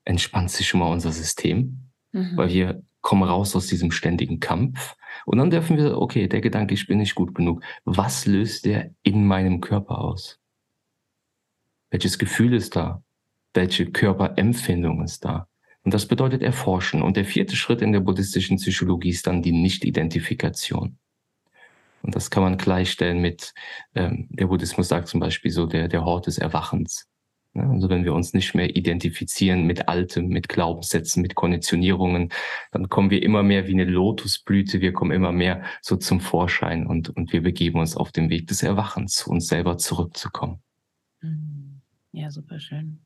entspannt sich schon mal unser System, mhm. weil wir kommen raus aus diesem ständigen Kampf. Und dann dürfen wir, okay, der Gedanke, ich bin nicht gut genug, was löst der in meinem Körper aus? Welches Gefühl ist da? Welche Körperempfindung ist da? Und das bedeutet erforschen. Und der vierte Schritt in der buddhistischen Psychologie ist dann die Nicht-Identifikation. Und das kann man gleichstellen mit, ähm, der Buddhismus sagt zum Beispiel so, der, der Hort des Erwachens. Ja, also wenn wir uns nicht mehr identifizieren mit Altem, mit Glaubenssätzen, mit Konditionierungen, dann kommen wir immer mehr wie eine Lotusblüte, wir kommen immer mehr so zum Vorschein und, und wir begeben uns auf den Weg des Erwachens, uns selber zurückzukommen. Mhm. Ja, super schön.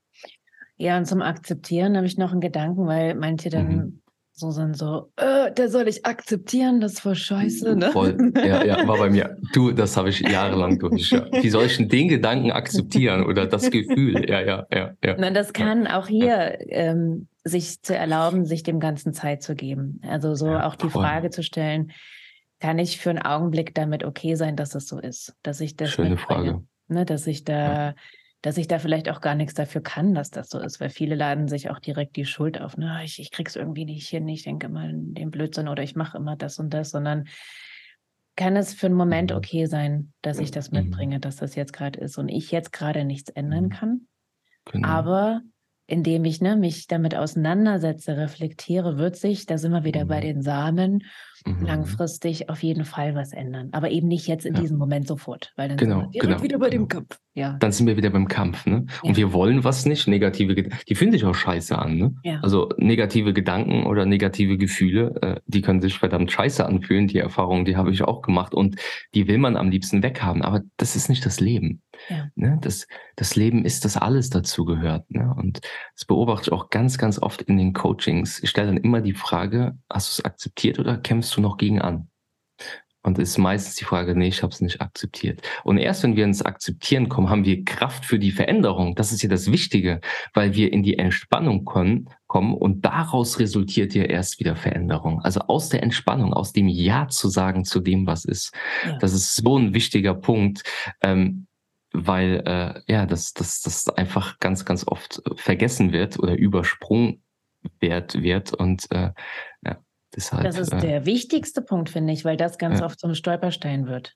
Ja, und zum Akzeptieren habe ich noch einen Gedanken, weil manche dann mhm. so sind so, äh, der soll ich akzeptieren, das ist voll scheiße, ne? Voll, ja, ja, war bei mir. Du, das habe ich jahrelang durch. Ja. Wie soll ich denn den Gedanken akzeptieren oder das Gefühl? Ja, ja, ja. ja. Na, das kann ja. auch hier ähm, sich zu erlauben, sich dem Ganzen Zeit zu geben. Also so ja, auch die voll. Frage zu stellen, kann ich für einen Augenblick damit okay sein, dass es so ist, dass ich das Schöne Frage. Ne, dass ich da dass ich da vielleicht auch gar nichts dafür kann, dass das so ist, weil viele laden sich auch direkt die Schuld auf. Ne? Ich, ich krieg's irgendwie nicht hin, ich denke immer den Blödsinn oder ich mache immer das und das, sondern kann es für einen Moment mhm. okay sein, dass ich das mhm. mitbringe, dass das jetzt gerade ist und ich jetzt gerade nichts ändern mhm. kann. Genau. Aber indem ich ne, mich damit auseinandersetze, reflektiere, wird sich, da sind wir wieder mhm. bei den Samen, mhm. langfristig auf jeden Fall was ändern. Aber eben nicht jetzt in ja. diesem Moment sofort, weil dann genau, sind wir genau, wieder bei genau. dem Kampf. Ja. Dann sind wir wieder beim Kampf. Ne? Und ja. wir wollen was nicht, negative Gedanken, die fühlen sich auch scheiße an. Ne? Ja. Also negative Gedanken oder negative Gefühle, äh, die können sich verdammt scheiße anfühlen. Die Erfahrungen, die habe ich auch gemacht und die will man am liebsten weghaben. Aber das ist nicht das Leben. Ja. Ne? Das, das Leben ist, dass alles dazu gehört. Ne? Und das beobachte ich auch ganz, ganz oft in den Coachings. Ich stelle dann immer die Frage, hast du es akzeptiert oder kämpfst du noch gegen an? Und ist meistens die Frage, nee, ich habe es nicht akzeptiert. Und erst wenn wir ins Akzeptieren kommen, haben wir Kraft für die Veränderung. Das ist ja das Wichtige, weil wir in die Entspannung kommen, kommen und daraus resultiert ja erst wieder Veränderung. Also aus der Entspannung, aus dem Ja zu sagen zu dem, was ist. Ja. Das ist so ein wichtiger Punkt. Ähm, weil äh, ja, das, das, das einfach ganz, ganz oft vergessen wird oder übersprungen wird, wird und äh, ja, deshalb. Das ist äh, der wichtigste Punkt, finde ich, weil das ganz ja. oft zum Stolperstein wird.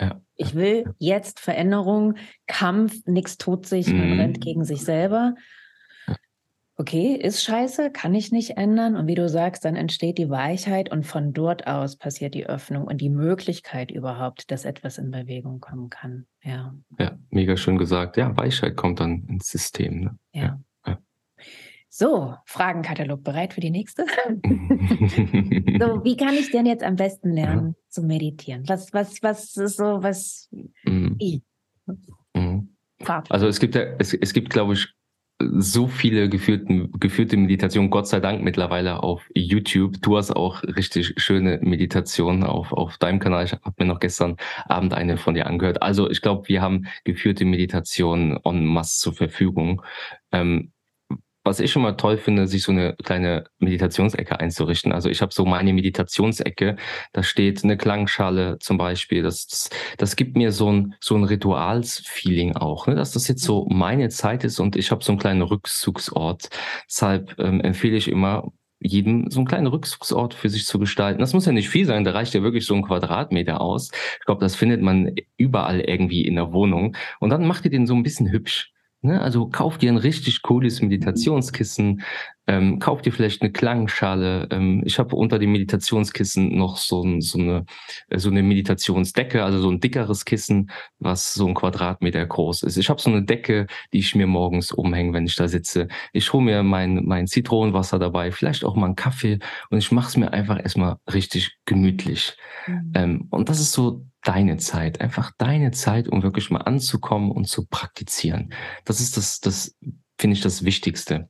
Ja, ich will jetzt Veränderung, Kampf, nichts tut sich, man mhm. rennt gegen sich selber okay, ist scheiße, kann ich nicht ändern. Und wie du sagst, dann entsteht die Weichheit und von dort aus passiert die Öffnung und die Möglichkeit überhaupt, dass etwas in Bewegung kommen kann. Ja. Ja, mega schön gesagt. Ja, Weichheit kommt dann ins System. Ne? Ja. ja. So, Fragenkatalog bereit für die nächste? so, wie kann ich denn jetzt am besten lernen ja. zu meditieren? Was, was, was ist so, was? Mhm. Mhm. Also es gibt ja, es, es gibt, glaube ich, so viele geführten, geführte Meditationen, Gott sei Dank mittlerweile auf YouTube. Du hast auch richtig schöne Meditationen auf, auf deinem Kanal. Ich habe mir noch gestern Abend eine von dir angehört. Also ich glaube, wir haben geführte Meditationen en masse zur Verfügung. Ähm, was ich schon mal toll finde, sich so eine kleine Meditationsecke einzurichten. Also ich habe so meine Meditationsecke, da steht eine Klangschale zum Beispiel. Das, das, das gibt mir so ein, so ein Ritualsfeeling auch, ne? dass das jetzt so meine Zeit ist und ich habe so einen kleinen Rückzugsort. Deshalb ähm, empfehle ich immer, jedem so einen kleinen Rückzugsort für sich zu gestalten. Das muss ja nicht viel sein, da reicht ja wirklich so ein Quadratmeter aus. Ich glaube, das findet man überall irgendwie in der Wohnung. Und dann macht ihr den so ein bisschen hübsch. Ne? Also kauf dir ein richtig cooles Meditationskissen, ähm, kauf dir vielleicht eine Klangschale. Ähm, ich habe unter dem Meditationskissen noch so, ein, so, eine, äh, so eine Meditationsdecke, also so ein dickeres Kissen, was so ein Quadratmeter groß ist. Ich habe so eine Decke, die ich mir morgens umhänge, wenn ich da sitze. Ich hole mir mein, mein Zitronenwasser dabei, vielleicht auch mal einen Kaffee und ich mache es mir einfach erstmal richtig gemütlich. Mhm. Ähm, und das ist so deine Zeit, einfach deine Zeit, um wirklich mal anzukommen und zu praktizieren. Das ist das, das finde ich das Wichtigste.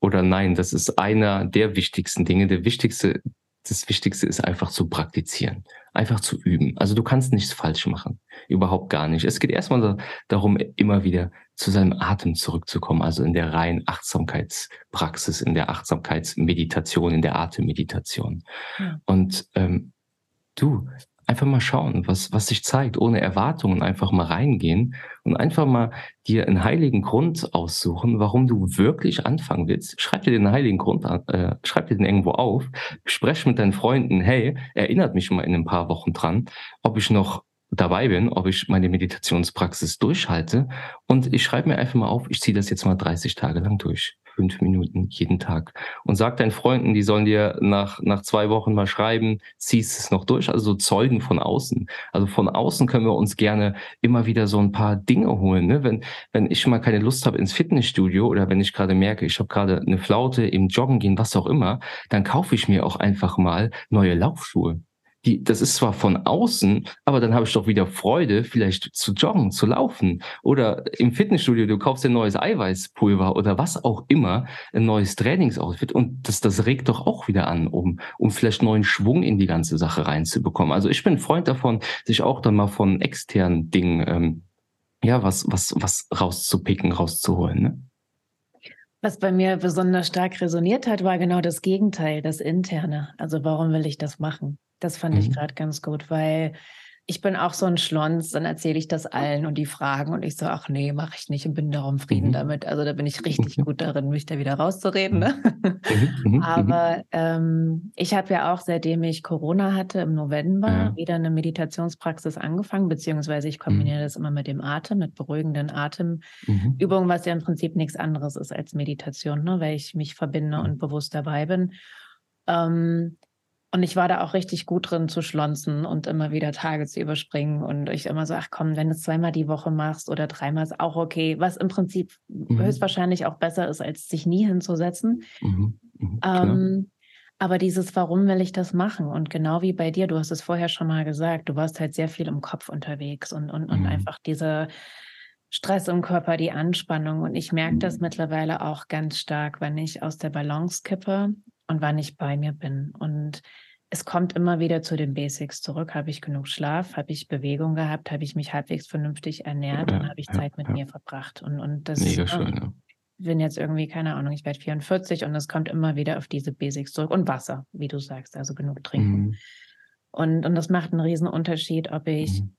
Oder nein, das ist einer der wichtigsten Dinge. Der wichtigste, das Wichtigste ist einfach zu praktizieren, einfach zu üben. Also du kannst nichts falsch machen, überhaupt gar nicht. Es geht erstmal darum, immer wieder zu seinem Atem zurückzukommen, also in der reinen Achtsamkeitspraxis, in der Achtsamkeitsmeditation, in der Atemmeditation. Ja. Und ähm, du, einfach mal schauen, was, was sich zeigt, ohne Erwartungen einfach mal reingehen und einfach mal dir einen heiligen Grund aussuchen, warum du wirklich anfangen willst. Schreib dir den heiligen Grund an, äh, schreib dir den irgendwo auf, sprech mit deinen Freunden, hey, erinnert mich mal in ein paar Wochen dran, ob ich noch dabei bin, ob ich meine Meditationspraxis durchhalte und ich schreibe mir einfach mal auf, ich ziehe das jetzt mal 30 Tage lang durch fünf Minuten jeden Tag. Und sag deinen Freunden, die sollen dir nach, nach zwei Wochen mal schreiben, ziehst es noch durch. Also so Zeugen von außen. Also von außen können wir uns gerne immer wieder so ein paar Dinge holen. Ne? Wenn, wenn ich mal keine Lust habe ins Fitnessstudio oder wenn ich gerade merke, ich habe gerade eine Flaute im Joggen gehen, was auch immer, dann kaufe ich mir auch einfach mal neue Laufschuhe die, das ist zwar von außen, aber dann habe ich doch wieder Freude, vielleicht zu joggen, zu laufen. Oder im Fitnessstudio, du kaufst ein neues Eiweißpulver oder was auch immer, ein neues Trainingsoutfit und das, das regt doch auch wieder an, um, um vielleicht neuen Schwung in die ganze Sache reinzubekommen. Also ich bin Freund davon, sich auch dann mal von externen Dingen, ähm, ja, was, was, was rauszupicken, rauszuholen. Ne? Was bei mir besonders stark resoniert hat, war genau das Gegenteil, das Interne. Also warum will ich das machen? Das fand mhm. ich gerade ganz gut, weil ich bin auch so ein Schlons, dann erzähle ich das allen und die fragen und ich so, ach nee, mache ich nicht und bin darum Frieden mhm. damit. Also da bin ich richtig gut darin, mich da wieder rauszureden. Ne? Mhm. mhm, mhm Aber ähm, ich habe ja auch, seitdem ich Corona hatte im November, ja. wieder eine Meditationspraxis angefangen, beziehungsweise ich kombiniere mhm. das immer mit dem Atem, mit beruhigenden Atemübungen, was ja im Prinzip nichts anderes ist als Meditation, ne? weil ich mich verbinde und bewusst dabei bin. Ähm, und ich war da auch richtig gut drin zu schlonzen und immer wieder Tage zu überspringen. Und ich immer so, ach komm, wenn du es zweimal die Woche machst oder dreimal ist auch okay. Was im Prinzip mhm. höchstwahrscheinlich auch besser ist, als sich nie hinzusetzen. Mhm. Mhm, ähm, aber dieses, warum will ich das machen? Und genau wie bei dir, du hast es vorher schon mal gesagt, du warst halt sehr viel im Kopf unterwegs und, und, und mhm. einfach diese Stress im Körper, die Anspannung. Und ich merke das mhm. mittlerweile auch ganz stark, wenn ich aus der Balance kippe und wann ich bei mir bin. Und es kommt immer wieder zu den Basics zurück. Habe ich genug Schlaf? Habe ich Bewegung gehabt? Habe ich mich halbwegs vernünftig ernährt? Ja, und habe ich ja, Zeit mit ja. mir verbracht? Und, und das Mega schön, ja. bin jetzt irgendwie, keine Ahnung, ich werde 44 und es kommt immer wieder auf diese Basics zurück. Und Wasser, wie du sagst, also genug trinken. Mhm. Und, und das macht einen riesen Unterschied, ob ich mhm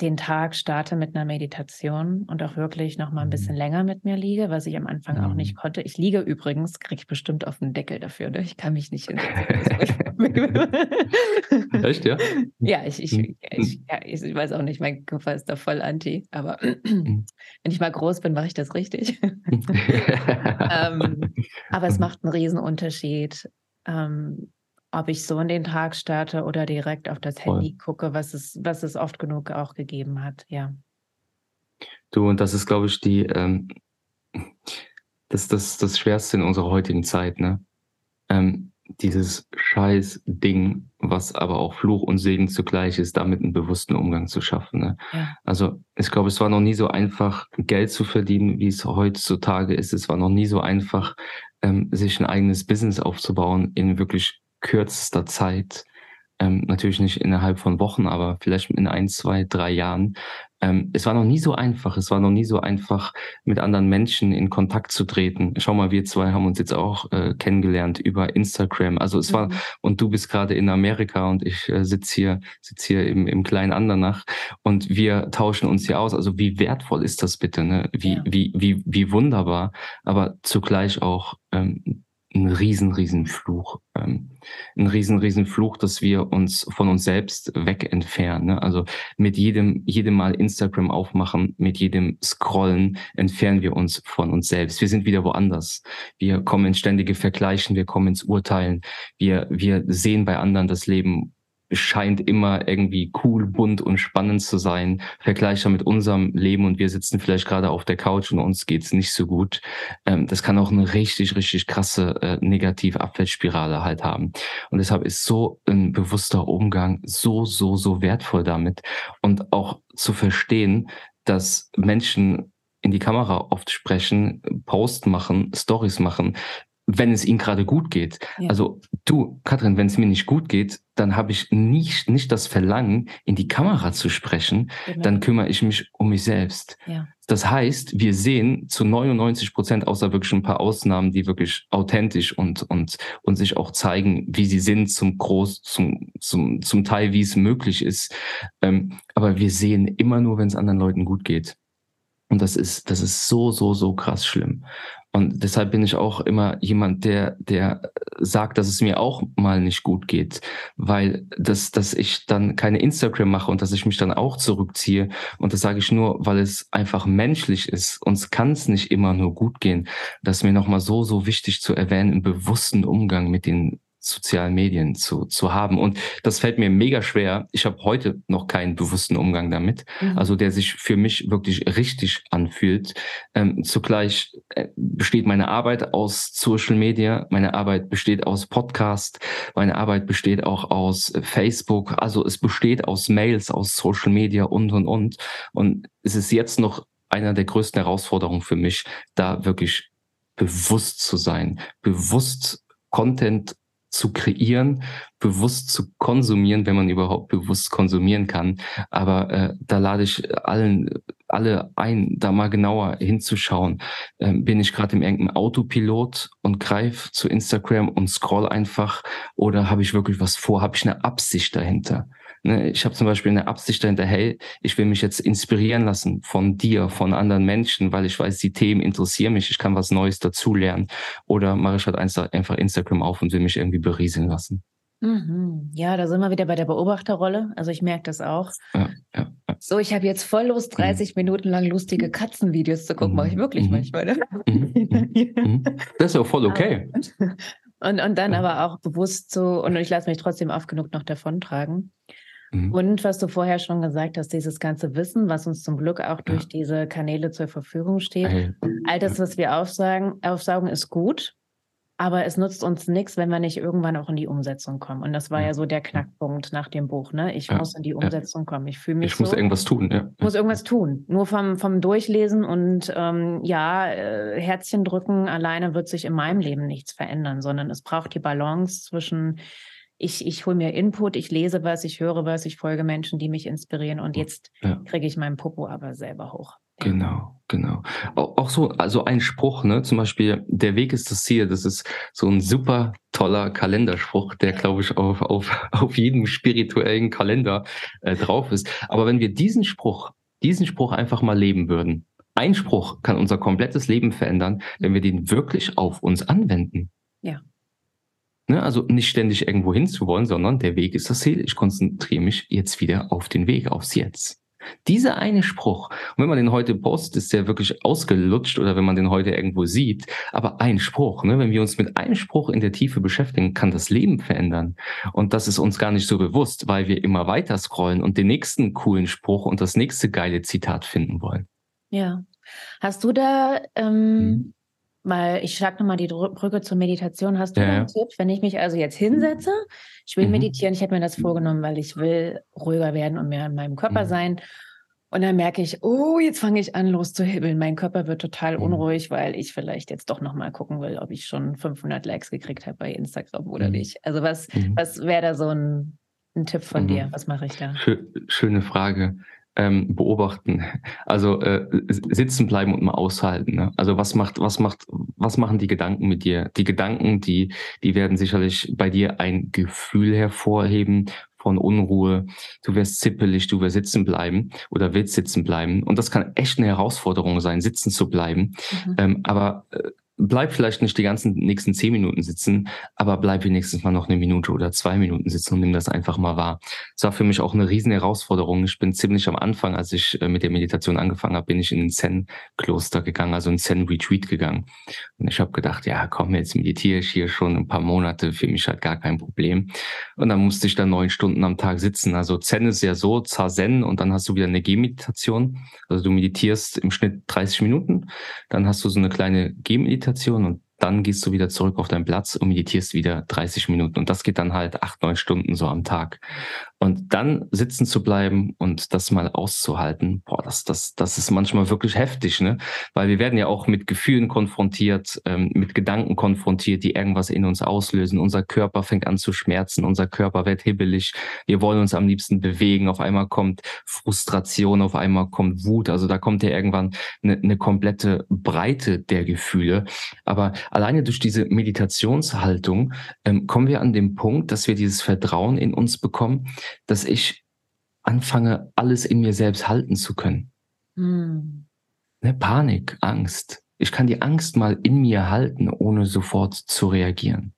den Tag starte mit einer Meditation und auch wirklich noch mal ein bisschen mhm. länger mit mir liege, was ich am Anfang mhm. auch nicht mhm. konnte. Ich liege übrigens, kriege ich bestimmt auf den Deckel dafür. Ne? Ich kann mich nicht in Echt, ja? Ja, ich, ich, mhm. ich, ja, ich, weiß auch nicht, mein Körper ist da voll anti, aber wenn ich mal groß bin, mache ich das richtig. ähm, aber es macht einen riesen Unterschied, ähm, ob ich so in den Tag starte oder direkt auf das Handy gucke, was es, was es oft genug auch gegeben hat, ja. Du, und das ist, glaube ich, die, ähm, das, das, das Schwerste in unserer heutigen Zeit, ne? Ähm, dieses scheiß Ding, was aber auch Fluch und Segen zugleich ist, damit einen bewussten Umgang zu schaffen. Ne? Ja. Also ich glaube, es war noch nie so einfach, Geld zu verdienen, wie es heutzutage ist. Es war noch nie so einfach, ähm, sich ein eigenes Business aufzubauen in wirklich kürzester Zeit, ähm, natürlich nicht innerhalb von Wochen, aber vielleicht in ein, zwei, drei Jahren. Ähm, es war noch nie so einfach. Es war noch nie so einfach, mit anderen Menschen in Kontakt zu treten. Schau mal, wir zwei haben uns jetzt auch äh, kennengelernt über Instagram. Also es mhm. war, und du bist gerade in Amerika und ich äh, sitze hier, sitz hier im, im kleinen Andernach und wir tauschen uns hier aus. Also wie wertvoll ist das bitte? Ne? Wie, ja. wie, wie, wie wunderbar, aber zugleich auch ähm, ein riesen, riesen Fluch. Ähm, ein riesen, riesen Fluch, dass wir uns von uns selbst weg entfernen. Ne? Also mit jedem, jedem Mal Instagram aufmachen, mit jedem Scrollen entfernen wir uns von uns selbst. Wir sind wieder woanders. Wir kommen ins ständige Vergleichen, wir kommen ins Urteilen. Wir, wir sehen bei anderen das Leben scheint immer irgendwie cool, bunt und spannend zu sein. Vergleich mit unserem Leben und wir sitzen vielleicht gerade auf der Couch und uns geht's nicht so gut. Ähm, das kann auch eine richtig, richtig krasse äh, negative Abwärtsspirale halt haben. Und deshalb ist so ein bewusster Umgang so, so, so wertvoll damit. Und auch zu verstehen, dass Menschen in die Kamera oft sprechen, Post machen, Stories machen, wenn es ihnen gerade gut geht. Ja. Also du, Katrin, wenn es mir nicht gut geht, dann habe ich nicht, nicht das Verlangen, in die Kamera zu sprechen. Genau. Dann kümmere ich mich um mich selbst. Ja. Das heißt, wir sehen zu 99 Prozent, außer wirklich ein paar Ausnahmen, die wirklich authentisch und, und, und sich auch zeigen, wie sie sind, zum Groß, zum, zum, zum Teil, wie es möglich ist. Ähm, aber wir sehen immer nur, wenn es anderen Leuten gut geht. Und das ist, das ist so, so, so krass schlimm. Und deshalb bin ich auch immer jemand, der, der sagt, dass es mir auch mal nicht gut geht, weil das, dass ich dann keine Instagram mache und dass ich mich dann auch zurückziehe. Und das sage ich nur, weil es einfach menschlich ist. Uns kann es nicht immer nur gut gehen. Das ist mir nochmal so, so wichtig zu erwähnen, im bewussten Umgang mit den sozialen Medien zu, zu haben. Und das fällt mir mega schwer. Ich habe heute noch keinen bewussten Umgang damit, mhm. also der sich für mich wirklich richtig anfühlt. Ähm, zugleich äh, besteht meine Arbeit aus Social Media, meine Arbeit besteht aus Podcast, meine Arbeit besteht auch aus Facebook, also es besteht aus Mails, aus Social Media und, und, und. Und es ist jetzt noch einer der größten Herausforderungen für mich, da wirklich bewusst zu sein, bewusst Content zu kreieren, bewusst zu konsumieren, wenn man überhaupt bewusst konsumieren kann. Aber äh, da lade ich allen alle ein, da mal genauer hinzuschauen. Ähm, bin ich gerade im irgendeinem Autopilot und greife zu Instagram und scroll einfach oder habe ich wirklich was vor? Habe ich eine Absicht dahinter? Ne, ich habe zum Beispiel eine Absicht dahinter, hey, ich will mich jetzt inspirieren lassen von dir, von anderen Menschen, weil ich weiß, die Themen interessieren mich, ich kann was Neues dazulernen. Oder mache ich halt einfach Instagram auf und will mich irgendwie berieseln lassen. Mhm. Ja, da sind wir wieder bei der Beobachterrolle. Also ich merke das auch. Ja, ja, ja. So, ich habe jetzt voll Lust, 30 mhm. Minuten lang lustige Katzenvideos zu gucken. Mhm. Mache ich wirklich mhm. manchmal. Ne? Mhm. mhm. Das ist ja voll okay. Und, und dann aber auch bewusst so, und ich lasse mich trotzdem oft genug noch davontragen. Mhm. Und was du vorher schon gesagt hast, dieses ganze Wissen, was uns zum Glück auch durch ja. diese Kanäle zur Verfügung steht, hey. all das, was wir aufsagen, aufsaugen, ist gut. Aber es nutzt uns nichts, wenn wir nicht irgendwann auch in die Umsetzung kommen. Und das war ja, ja so der Knackpunkt nach dem Buch. Ne? Ich ja, muss in die Umsetzung kommen. Ich fühle mich. Ich muss irgendwas tun. Ja. muss irgendwas tun. Nur vom, vom Durchlesen und ähm, ja, äh, Herzchen drücken alleine wird sich in meinem Leben nichts verändern, sondern es braucht die Balance zwischen ich, ich hole mir Input, ich lese was, ich höre was, ich folge Menschen, die mich inspirieren und jetzt ja. kriege ich meinen Popo aber selber hoch. Genau, genau. Auch, so, also ein Spruch, ne, zum Beispiel, der Weg ist das Ziel, das ist so ein super toller Kalenderspruch, der, glaube ich, auf, auf, auf jedem spirituellen Kalender äh, drauf ist. Aber wenn wir diesen Spruch, diesen Spruch einfach mal leben würden, ein Spruch kann unser komplettes Leben verändern, wenn wir den wirklich auf uns anwenden. Ja. Ne, also nicht ständig irgendwo hinzuwollen, sondern der Weg ist das Ziel. Ich konzentriere mich jetzt wieder auf den Weg, aufs Jetzt. Dieser eine Spruch, und wenn man den heute postet, ist der wirklich ausgelutscht oder wenn man den heute irgendwo sieht, aber ein Spruch, ne, wenn wir uns mit einem Spruch in der Tiefe beschäftigen, kann das Leben verändern. Und das ist uns gar nicht so bewusst, weil wir immer weiter scrollen und den nächsten coolen Spruch und das nächste geile Zitat finden wollen. Ja. Hast du da ähm, mhm. Weil ich schlage nochmal die Brücke zur Meditation. Hast du ja, einen Tipp, wenn ich mich also jetzt hinsetze, ich will mhm. meditieren, ich hätte mir das vorgenommen, weil ich will ruhiger werden und mehr in meinem Körper mhm. sein. Und dann merke ich, oh, jetzt fange ich an, loszuhibbeln. Mein Körper wird total mhm. unruhig, weil ich vielleicht jetzt doch nochmal gucken will, ob ich schon 500 Likes gekriegt habe bei Instagram oder mhm. nicht. Also was, mhm. was wäre da so ein, ein Tipp von dir? Mhm. Was mache ich da? Schöne Frage ähm, beobachten. Also äh, sitzen bleiben und mal aushalten. Ne? Also was macht, was macht, was machen die Gedanken mit dir? Die Gedanken, die, die werden sicherlich bei dir ein Gefühl hervorheben von Unruhe. Du wirst zippelig, du wirst sitzen bleiben oder willst sitzen bleiben. Und das kann echt eine Herausforderung sein, sitzen zu bleiben. Mhm. Ähm, aber äh, bleib vielleicht nicht die ganzen nächsten zehn Minuten sitzen, aber bleib wenigstens mal noch eine Minute oder zwei Minuten sitzen und nimm das einfach mal wahr. Das war für mich auch eine riesen Herausforderung. Ich bin ziemlich am Anfang, als ich äh, mit der Meditation angefangen habe, bin ich in ein Zen-Kloster gegangen, also ein Zen-Retreat gegangen. Und ich habe gedacht, ja, komm, jetzt meditiere ich hier schon ein paar Monate, für mich halt gar kein Problem. Und dann musste ich dann neun Stunden am Tag sitzen. Also Zen ist ja so, Zazen und dann hast du wieder eine Gehmeditation. Also du meditierst im Schnitt 30 Minuten, dann hast du so eine kleine Gehmeditation Meditation und dann gehst du wieder zurück auf deinen Platz und meditierst wieder 30 Minuten. Und das geht dann halt acht, neun Stunden so am Tag. Und dann sitzen zu bleiben und das mal auszuhalten, boah, das, das, das ist manchmal wirklich heftig, ne? Weil wir werden ja auch mit Gefühlen konfrontiert, ähm, mit Gedanken konfrontiert, die irgendwas in uns auslösen. Unser Körper fängt an zu schmerzen, unser Körper wird hibbelig. Wir wollen uns am liebsten bewegen. Auf einmal kommt Frustration, auf einmal kommt Wut. Also da kommt ja irgendwann eine, eine komplette Breite der Gefühle. Aber alleine durch diese Meditationshaltung ähm, kommen wir an den Punkt, dass wir dieses Vertrauen in uns bekommen, dass ich anfange, alles in mir selbst halten zu können. Hm. Ne, Panik, Angst. Ich kann die Angst mal in mir halten, ohne sofort zu reagieren.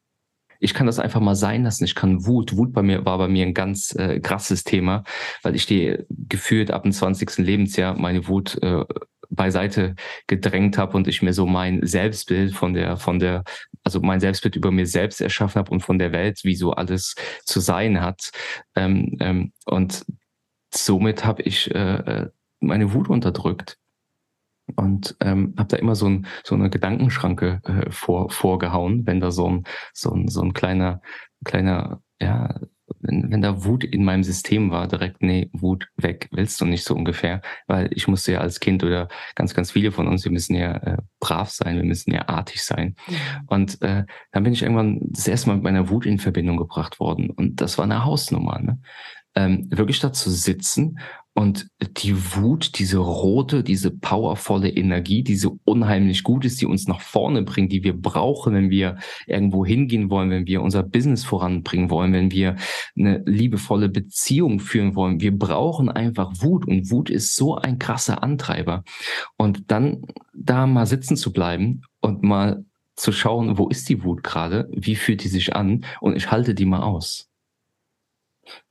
Ich kann das einfach mal sein lassen. Ich kann Wut. Wut bei mir war bei mir ein ganz äh, krasses Thema, weil ich die gefühlt ab dem 20. Lebensjahr meine Wut äh, beiseite gedrängt habe und ich mir so mein Selbstbild von der, von der, also mein Selbstbild über mir selbst erschaffen habe und von der Welt, wie so alles zu sein hat. Ähm, ähm, und somit habe ich äh, äh meine Wut unterdrückt und ähm, habe da immer so, ein, so eine Gedankenschranke äh, vor, vorgehauen, wenn da so ein, so ein, so ein kleiner, kleiner, ja, wenn, wenn da Wut in meinem System war, direkt, nee, Wut weg, willst du nicht so ungefähr, weil ich musste ja als Kind oder ganz, ganz viele von uns, wir müssen ja äh, brav sein, wir müssen ja artig sein. Mhm. Und äh, dann bin ich irgendwann das erste Mal mit meiner Wut in Verbindung gebracht worden und das war eine Hausnummer. Ne? Ähm, wirklich da zu sitzen und die Wut, diese rote, diese powervolle Energie, die so unheimlich gut ist, die uns nach vorne bringt, die wir brauchen, wenn wir irgendwo hingehen wollen, wenn wir unser Business voranbringen wollen, wenn wir eine liebevolle Beziehung führen wollen. Wir brauchen einfach Wut und Wut ist so ein krasser Antreiber. Und dann da mal sitzen zu bleiben und mal zu schauen, wo ist die Wut gerade, wie fühlt die sich an und ich halte die mal aus.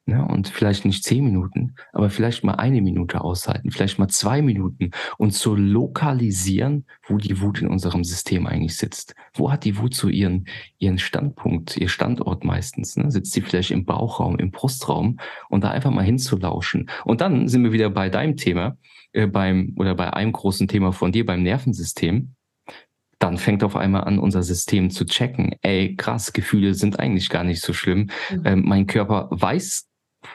Ne? Und vielleicht nicht zehn Minuten, aber vielleicht mal eine Minute aushalten, vielleicht mal zwei Minuten und zu lokalisieren, wo die Wut in unserem System eigentlich sitzt. Wo hat die Wut so ihren, ihren Standpunkt, ihr Standort meistens? Ne? Sitzt sie vielleicht im Bauchraum, im Brustraum und da einfach mal hinzulauschen. Und dann sind wir wieder bei deinem Thema, äh, beim, oder bei einem großen Thema von dir, beim Nervensystem dann fängt auf einmal an, unser System zu checken. Ey, krass, Gefühle sind eigentlich gar nicht so schlimm. Mhm. Ähm, mein Körper weiß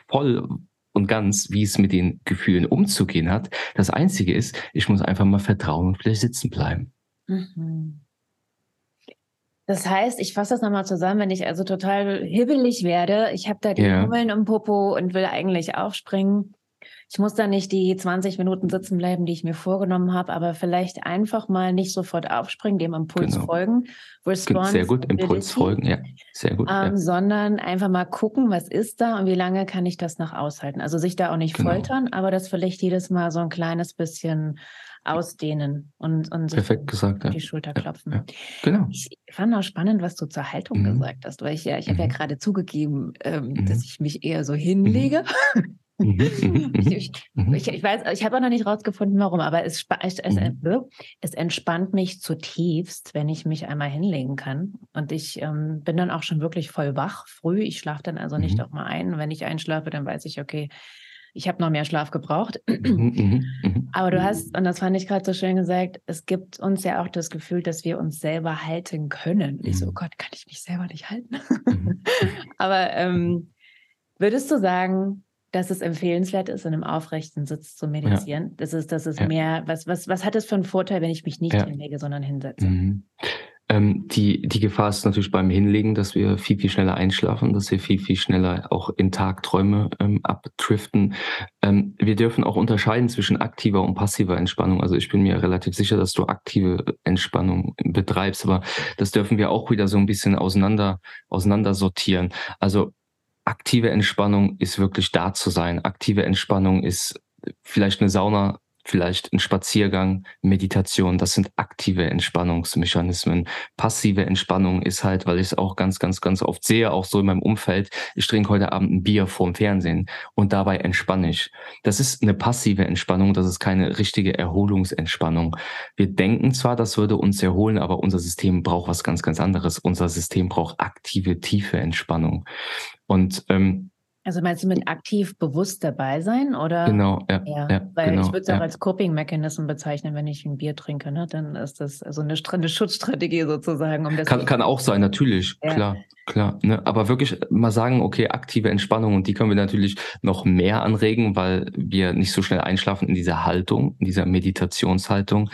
voll und ganz, wie es mit den Gefühlen umzugehen hat. Das Einzige ist, ich muss einfach mal vertrauen und vielleicht sitzen bleiben. Mhm. Das heißt, ich fasse das nochmal zusammen, wenn ich also total hibbelig werde, ich habe da die. Hummeln im Popo und will eigentlich aufspringen, ich muss da nicht die 20 Minuten sitzen bleiben, die ich mir vorgenommen habe, aber vielleicht einfach mal nicht sofort aufspringen, dem Impuls genau. folgen. Response Sehr gut, Impuls folgen, ja. Sehr gut. Ähm, ja. Sondern einfach mal gucken, was ist da und wie lange kann ich das noch aushalten. Also sich da auch nicht genau. foltern, aber das vielleicht jedes Mal so ein kleines bisschen ausdehnen und, und sich Perfekt gesagt, auf die Schulter klopfen. Ja, ja. Genau. Ich fand auch spannend, was du zur Haltung mhm. gesagt hast, weil ich ja, ich mhm. habe ja gerade zugegeben, ähm, mhm. dass ich mich eher so hinlege. Mhm. Mhm, mhm, mhm, ich, ich, ich, weiß, ich habe auch noch nicht rausgefunden, warum, aber es, es, es, entspannt mich zutiefst, wenn ich mich einmal hinlegen kann. Und ich ähm, bin dann auch schon wirklich voll wach früh. Ich schlafe dann also nicht auch mal ein. wenn ich einschlafe, dann weiß ich, okay, ich habe noch mehr Schlaf gebraucht. aber du hast, und das fand ich gerade so schön gesagt, es gibt uns ja auch das Gefühl, dass wir uns selber halten können. Ich so, oh Gott, kann ich mich selber nicht halten? aber ähm, würdest du sagen, dass es empfehlenswert ist, in einem aufrechten Sitz zu meditieren. Ja. Das ist, das ist ja. mehr, was, was, was hat es für einen Vorteil, wenn ich mich nicht ja. hinlege, sondern hinsetze? Mhm. Ähm, die, die Gefahr ist natürlich beim Hinlegen, dass wir viel, viel schneller einschlafen, dass wir viel, viel schneller auch in Tagträume ähm, abdriften. Ähm, wir dürfen auch unterscheiden zwischen aktiver und passiver Entspannung. Also ich bin mir relativ sicher, dass du aktive Entspannung betreibst, aber das dürfen wir auch wieder so ein bisschen auseinander, auseinander sortieren. Also aktive Entspannung ist wirklich da zu sein. Aktive Entspannung ist vielleicht eine Sauna vielleicht ein Spaziergang, Meditation, das sind aktive Entspannungsmechanismen. Passive Entspannung ist halt, weil ich es auch ganz, ganz, ganz oft sehe, auch so in meinem Umfeld, ich trinke heute Abend ein Bier vorm Fernsehen und dabei entspanne ich. Das ist eine passive Entspannung, das ist keine richtige Erholungsentspannung. Wir denken zwar, das würde uns erholen, aber unser System braucht was ganz, ganz anderes. Unser System braucht aktive, tiefe Entspannung. Und ähm, also meinst du mit aktiv bewusst dabei sein oder? Genau, ja. ja, ja weil genau, ich würde es auch als Coping-Mechanism bezeichnen, wenn ich ein Bier trinke, ne? dann ist das also eine, eine Schutzstrategie sozusagen. Um das kann, kann auch sein, natürlich, ja. klar, klar. Ne? Aber wirklich mal sagen, okay, aktive Entspannung und die können wir natürlich noch mehr anregen, weil wir nicht so schnell einschlafen in dieser Haltung, in dieser Meditationshaltung.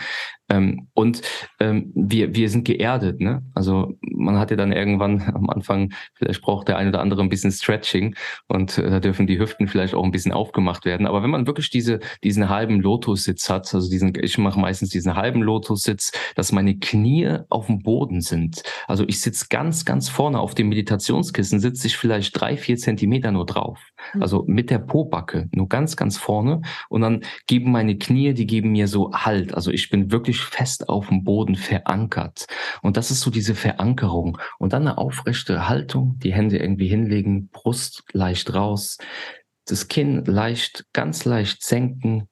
Ähm, und ähm, wir, wir sind geerdet, ne? Also man hat ja dann irgendwann am Anfang, vielleicht braucht der eine oder andere ein bisschen Stretching und äh, da dürfen die Hüften vielleicht auch ein bisschen aufgemacht werden. Aber wenn man wirklich diese, diesen halben Lotussitz hat, also diesen, ich mache meistens diesen halben Lotussitz, dass meine Knie auf dem Boden sind. Also ich sitze ganz, ganz vorne auf dem Meditationskissen, sitze ich vielleicht drei, vier Zentimeter nur drauf. Mhm. Also mit der Pobacke, nur ganz, ganz vorne. Und dann geben meine Knie, die geben mir so Halt. Also ich bin wirklich fest auf dem Boden verankert. Und das ist so diese Verankerung. Und dann eine aufrechte Haltung, die Hände irgendwie hinlegen, Brust leicht raus, das Kinn leicht, ganz leicht senken,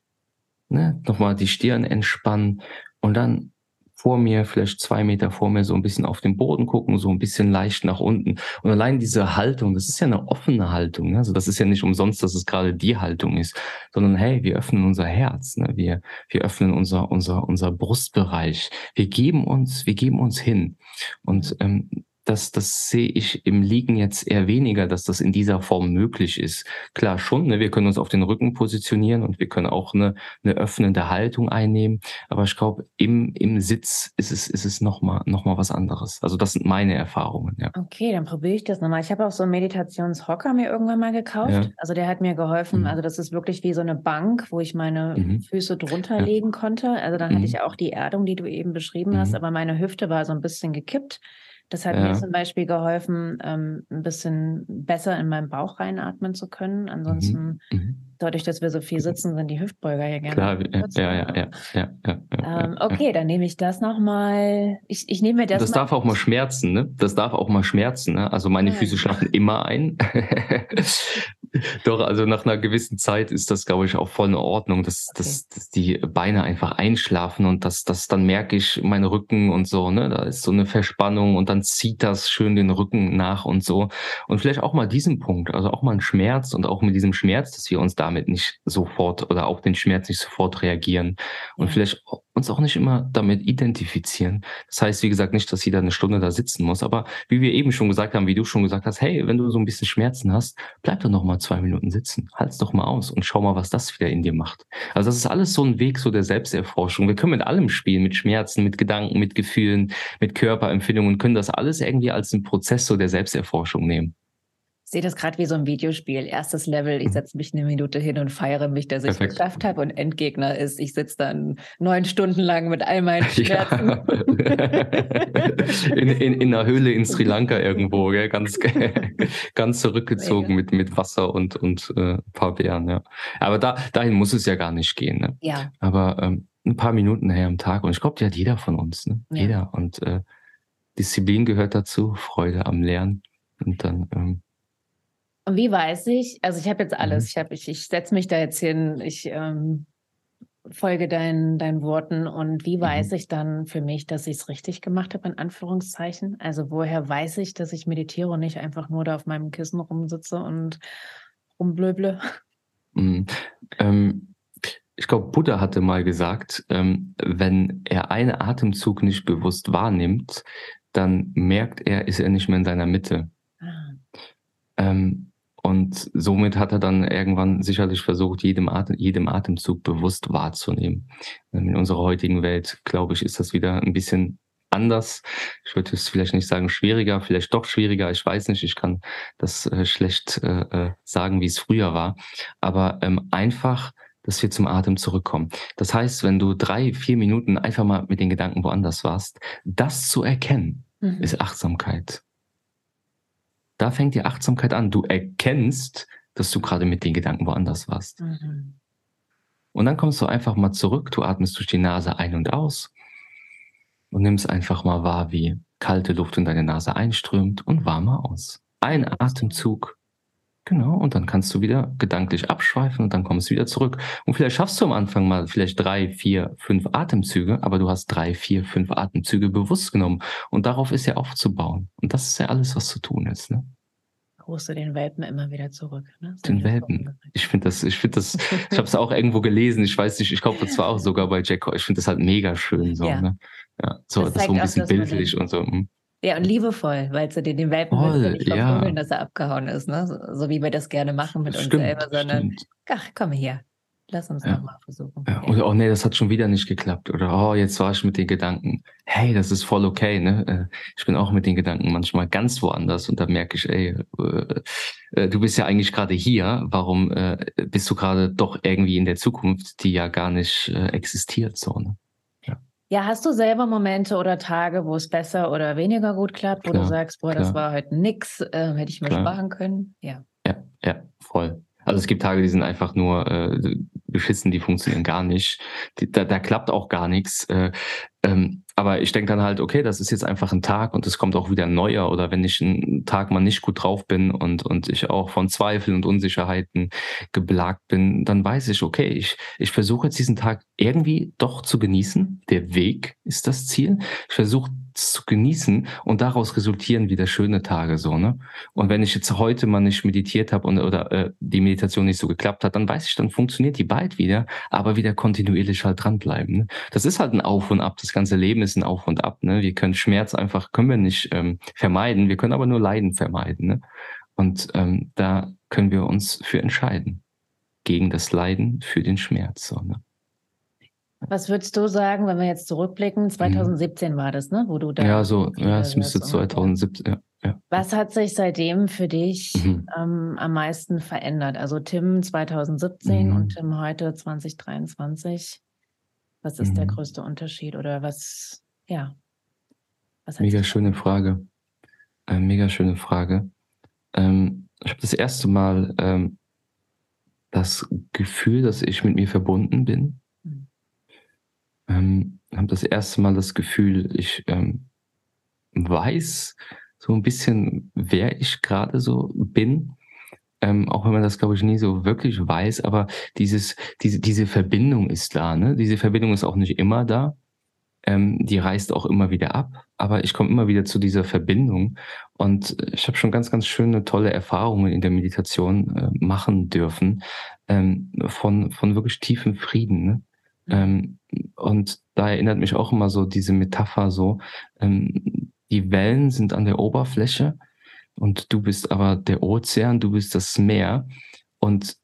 ne? nochmal die Stirn entspannen und dann vor mir, vielleicht zwei Meter vor mir, so ein bisschen auf den Boden gucken, so ein bisschen leicht nach unten. Und allein diese Haltung, das ist ja eine offene Haltung. Ne? Also das ist ja nicht umsonst, dass es gerade die Haltung ist, sondern hey, wir öffnen unser Herz, ne? wir, wir öffnen unser, unser, unser Brustbereich. Wir geben uns, wir geben uns hin. Und ähm, das, das sehe ich im Liegen jetzt eher weniger, dass das in dieser Form möglich ist. Klar schon, ne, wir können uns auf den Rücken positionieren und wir können auch eine, eine öffnende Haltung einnehmen. Aber ich glaube, im, im Sitz ist es, ist es nochmal noch mal was anderes. Also das sind meine Erfahrungen. Ja. Okay, dann probiere ich das nochmal. Ich habe auch so einen Meditationshocker mir irgendwann mal gekauft. Ja. Also der hat mir geholfen. Mhm. Also das ist wirklich wie so eine Bank, wo ich meine mhm. Füße drunter ja. legen konnte. Also dann mhm. hatte ich auch die Erdung, die du eben beschrieben hast, mhm. aber meine Hüfte war so ein bisschen gekippt. Das hat ja. mir zum Beispiel geholfen, ähm, ein bisschen besser in meinen Bauch reinatmen zu können. Ansonsten, mhm. mhm. dadurch, dass wir so viel sitzen, sind die Hüftbeuger ja gerne. Klar, ja, ja, ja, ja, ja, ähm, Okay, dann nehme ich das nochmal. Ich, ich nehme mir das. Das darf auch mal schmerzen, ne? Das darf auch mal schmerzen, ne? Also meine Füße schlafen immer ein. Doch, also nach einer gewissen Zeit ist das, glaube ich, auch voll in Ordnung, dass, okay. dass, dass die Beine einfach einschlafen und dass, dass dann merke ich meine Rücken und so, ne? Da ist so eine Verspannung und dann zieht das schön den Rücken nach und so. Und vielleicht auch mal diesen Punkt, also auch mal ein Schmerz und auch mit diesem Schmerz, dass wir uns damit nicht sofort oder auch den Schmerz nicht sofort reagieren und ja. vielleicht uns auch nicht immer damit identifizieren. Das heißt, wie gesagt, nicht, dass jeder eine Stunde da sitzen muss, aber wie wir eben schon gesagt haben, wie du schon gesagt hast, hey, wenn du so ein bisschen Schmerzen hast, bleib doch noch mal zwei Minuten sitzen, halt's doch mal aus und schau mal, was das wieder in dir macht. Also das ist alles so ein Weg so der Selbsterforschung. Wir können mit allem spielen, mit Schmerzen, mit Gedanken, mit Gefühlen, mit Körperempfindungen, können das alles irgendwie als einen Prozess so der Selbsterforschung nehmen. Ich sehe das gerade wie so ein Videospiel. Erstes Level, ich mhm. setze mich eine Minute hin und feiere mich, dass ich es geschafft habe. Und Endgegner ist, ich sitze dann neun Stunden lang mit all meinen Schmerzen. Ja. in, in, in einer Höhle in Sri Lanka irgendwo, gell? Ganz, ganz zurückgezogen mit, mit Wasser und, und äh, ein paar Bären. Ja. Aber da, dahin muss es ja gar nicht gehen. Ne? Ja. Aber ähm, ein paar Minuten her am Tag. Und ich glaube, die hat jeder von uns. Ne? Ja. Jeder. Und äh, Disziplin gehört dazu, Freude am Lernen. Und dann ähm, und wie weiß ich, also ich habe jetzt alles, mhm. ich, hab, ich, ich setze mich da jetzt hin, ich ähm, folge deinen, deinen Worten und wie weiß mhm. ich dann für mich, dass ich es richtig gemacht habe, in Anführungszeichen? Also woher weiß ich, dass ich meditiere und nicht einfach nur da auf meinem Kissen rumsitze und rumblöble? Mhm. Ähm, ich glaube, Buddha hatte mal gesagt, ähm, wenn er einen Atemzug nicht bewusst wahrnimmt, dann merkt er, ist er nicht mehr in seiner Mitte. Ah. Ähm, und somit hat er dann irgendwann sicherlich versucht, jedem, Atem, jedem Atemzug bewusst wahrzunehmen. In unserer heutigen Welt, glaube ich, ist das wieder ein bisschen anders. Ich würde es vielleicht nicht sagen schwieriger, vielleicht doch schwieriger. Ich weiß nicht, ich kann das äh, schlecht äh, äh sagen, wie es früher war. Aber ähm, einfach, dass wir zum Atem zurückkommen. Das heißt, wenn du drei, vier Minuten einfach mal mit den Gedanken woanders warst, das zu erkennen, mhm. ist Achtsamkeit. Da fängt die Achtsamkeit an. Du erkennst, dass du gerade mit den Gedanken woanders warst. Mhm. Und dann kommst du einfach mal zurück, du atmest durch die Nase ein und aus und nimmst einfach mal wahr, wie kalte Luft in deine Nase einströmt und warmer aus. Ein Atemzug Genau, und dann kannst du wieder gedanklich abschweifen und dann kommst du wieder zurück. Und vielleicht schaffst du am Anfang mal vielleicht drei, vier, fünf Atemzüge, aber du hast drei, vier, fünf Atemzüge bewusst genommen. Und darauf ist ja aufzubauen. Und das ist ja alles, was zu tun ist. Ne? Rufst du den Welpen immer wieder zurück. Ne? den Welpen. Ich finde das, ich finde das, ich habe es auch irgendwo gelesen, ich weiß nicht, ich glaube, das war auch sogar bei Jack. Ich finde das halt mega schön. So, ja. Ne? ja so, das, das so ein bisschen bildlich und so. Ja, und liebevoll, weil du dir den Welpen Voll, nicht ja. dass er abgehauen ist, ne? So, so, wie wir das gerne machen mit stimmt, uns selber, sondern stimmt. ach, komm her, lass uns ja. nochmal versuchen. Ja. Oder oh nee, das hat schon wieder nicht geklappt. Oder oh, jetzt war ich mit den Gedanken. Hey, das ist voll okay, ne? Äh, ich bin auch mit den Gedanken manchmal ganz woanders und da merke ich, ey, äh, äh, du bist ja eigentlich gerade hier. Warum bist du gerade doch irgendwie in der Zukunft, die ja gar nicht existiert, so, ne? Ja, hast du selber Momente oder Tage, wo es besser oder weniger gut klappt, wo klar, du sagst, boah, klar. das war heute nix, äh, hätte ich mir klar. sparen können? Ja. Ja, ja, voll. Also es gibt Tage, die sind einfach nur äh, beschissen, die funktionieren gar nicht. Die, da, da klappt auch gar nichts. Äh, ähm, aber ich denke dann halt, okay, das ist jetzt einfach ein Tag und es kommt auch wieder ein neuer. Oder wenn ich einen Tag mal nicht gut drauf bin und, und ich auch von Zweifeln und Unsicherheiten geplagt bin, dann weiß ich, okay, ich, ich versuche jetzt diesen Tag irgendwie doch zu genießen. Der Weg ist das Ziel. Ich versuche zu genießen und daraus resultieren wieder schöne Tage so ne? Und wenn ich jetzt heute mal nicht meditiert habe und oder äh, die Meditation nicht so geklappt hat dann weiß ich dann funktioniert die bald wieder aber wieder kontinuierlich halt dranbleiben ne? das ist halt ein Auf und Ab. Das ganze Leben ist ein Auf und Ab ne? Wir können Schmerz einfach können wir nicht ähm, vermeiden. Wir können aber nur Leiden vermeiden ne? Und ähm, da können wir uns für entscheiden. Gegen das Leiden für den Schmerz so ne was würdest du sagen, wenn wir jetzt zurückblicken? 2017 mhm. war das, ne? Wo du da. Ja, so, ja, es müsste 2017, ja, ja. Was hat sich seitdem für dich mhm. ähm, am meisten verändert? Also Tim 2017 mhm. und Tim heute 2023. Was ist der mhm. größte Unterschied oder was, ja? Was mega schöne Frage. Äh, mega schöne Frage. Ähm, ich habe das erste Mal ähm, das Gefühl, dass ich mit mir verbunden bin ähm, habe das erste Mal das Gefühl, ich ähm, weiß so ein bisschen, wer ich gerade so bin. Ähm, auch wenn man das, glaube ich, nie so wirklich weiß, aber dieses, diese, diese Verbindung ist da. Ne? Diese Verbindung ist auch nicht immer da. Ähm, die reißt auch immer wieder ab, aber ich komme immer wieder zu dieser Verbindung und ich habe schon ganz, ganz schöne, tolle Erfahrungen in der Meditation äh, machen dürfen ähm, von, von wirklich tiefem Frieden. Ne? Ähm, und da erinnert mich auch immer so diese Metapher so, ähm, die Wellen sind an der Oberfläche und du bist aber der Ozean, du bist das Meer und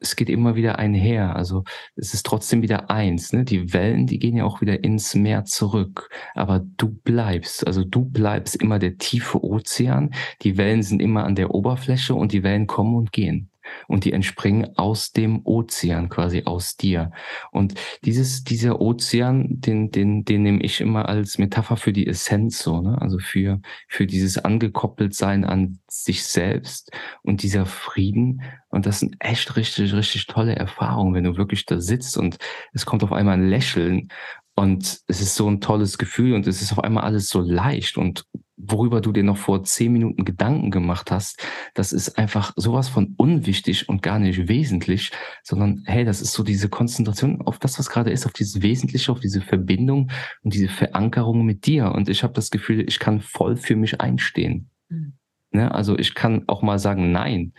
es geht immer wieder einher. Also es ist trotzdem wieder eins. Ne? Die Wellen, die gehen ja auch wieder ins Meer zurück. Aber du bleibst, also du bleibst immer der tiefe Ozean. Die Wellen sind immer an der Oberfläche und die Wellen kommen und gehen und die entspringen aus dem Ozean, quasi aus dir. Und dieses, dieser Ozean, den, den, den nehme ich immer als Metapher für die Essenz so, ne? Also für, für dieses angekoppelt sein an sich selbst und dieser Frieden. Und das sind echt richtig, richtig tolle Erfahrungen, wenn du wirklich da sitzt und es kommt auf einmal ein Lächeln und es ist so ein tolles Gefühl und es ist auf einmal alles so leicht und worüber du dir noch vor zehn Minuten Gedanken gemacht hast, das ist einfach sowas von unwichtig und gar nicht wesentlich, sondern hey, das ist so diese Konzentration auf das, was gerade ist, auf dieses Wesentliche, auf diese Verbindung und diese Verankerung mit dir. Und ich habe das Gefühl, ich kann voll für mich einstehen. Mhm. Ne? Also ich kann auch mal sagen Nein.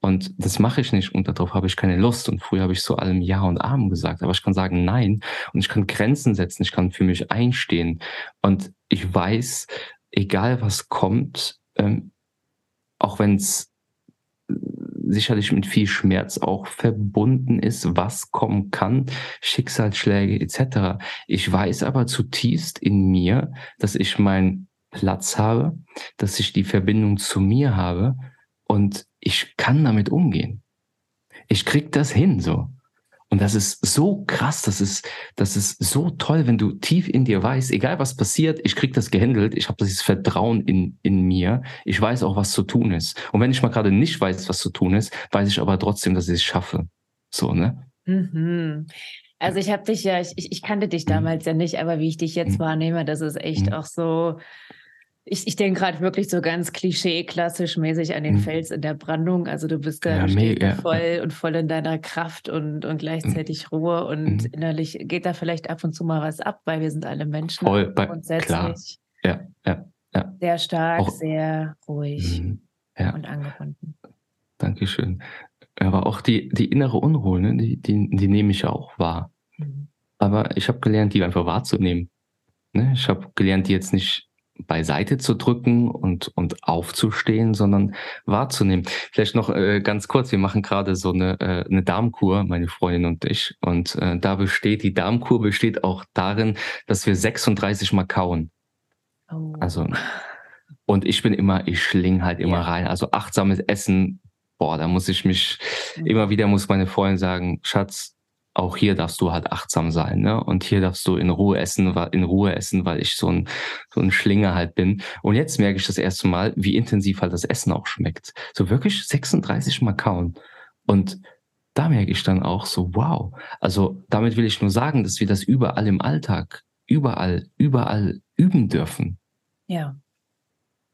Und das mache ich nicht und darauf habe ich keine Lust. Und früher habe ich so allem Ja und Amen gesagt. Aber ich kann sagen Nein und ich kann Grenzen setzen, ich kann für mich einstehen. Und ich weiß, egal was kommt, ähm, auch wenn es sicherlich mit viel Schmerz auch verbunden ist, was kommen kann, Schicksalsschläge etc. Ich weiß aber zutiefst in mir, dass ich meinen Platz habe, dass ich die Verbindung zu mir habe und ich kann damit umgehen. Ich krieg das hin so. Und das ist so krass, das ist, das ist so toll, wenn du tief in dir weißt, egal was passiert, ich krieg das gehandelt, ich habe dieses Vertrauen in, in mir, ich weiß auch, was zu tun ist. Und wenn ich mal gerade nicht weiß, was zu tun ist, weiß ich aber trotzdem, dass ich es schaffe. So, ne? Mhm. Also ich habe dich ja, ich, ich kannte dich mhm. damals ja nicht, aber wie ich dich jetzt mhm. wahrnehme, das ist echt mhm. auch so, ich, ich denke gerade wirklich so ganz klischee, klassisch mäßig an den Fels in der Brandung. Also du bist da ja, voll ja. und voll in deiner Kraft und, und gleichzeitig Ruhe und mhm. innerlich geht da vielleicht ab und zu mal was ab, weil wir sind alle Menschen voll bei, grundsätzlich. Klar. Ja, ja, ja. Sehr stark, auch, sehr ruhig mhm. und angebunden. Dankeschön. Aber auch die, die innere Unruhe, ne, die, die, die nehme ich auch wahr. Mhm. Aber ich habe gelernt, die einfach wahrzunehmen. Ne? Ich habe gelernt, die jetzt nicht beiseite zu drücken und, und aufzustehen, sondern wahrzunehmen. Vielleicht noch äh, ganz kurz, wir machen gerade so eine, äh, eine Darmkur, meine Freundin und ich. Und äh, da besteht, die Darmkur besteht auch darin, dass wir 36 Mal kauen. Oh. Also, und ich bin immer, ich schling halt immer ja. rein. Also achtsames Essen boah, da muss ich mich, mhm. immer wieder muss meine Freundin sagen, Schatz, auch hier darfst du halt achtsam sein, ne? Und hier darfst du in Ruhe essen, in Ruhe essen, weil ich so ein, so ein Schlinger halt bin. Und jetzt merke ich das erste Mal, wie intensiv halt das Essen auch schmeckt. So wirklich 36 Mal kauen. Und da merke ich dann auch so, wow. Also damit will ich nur sagen, dass wir das überall im Alltag, überall, überall üben dürfen. Ja.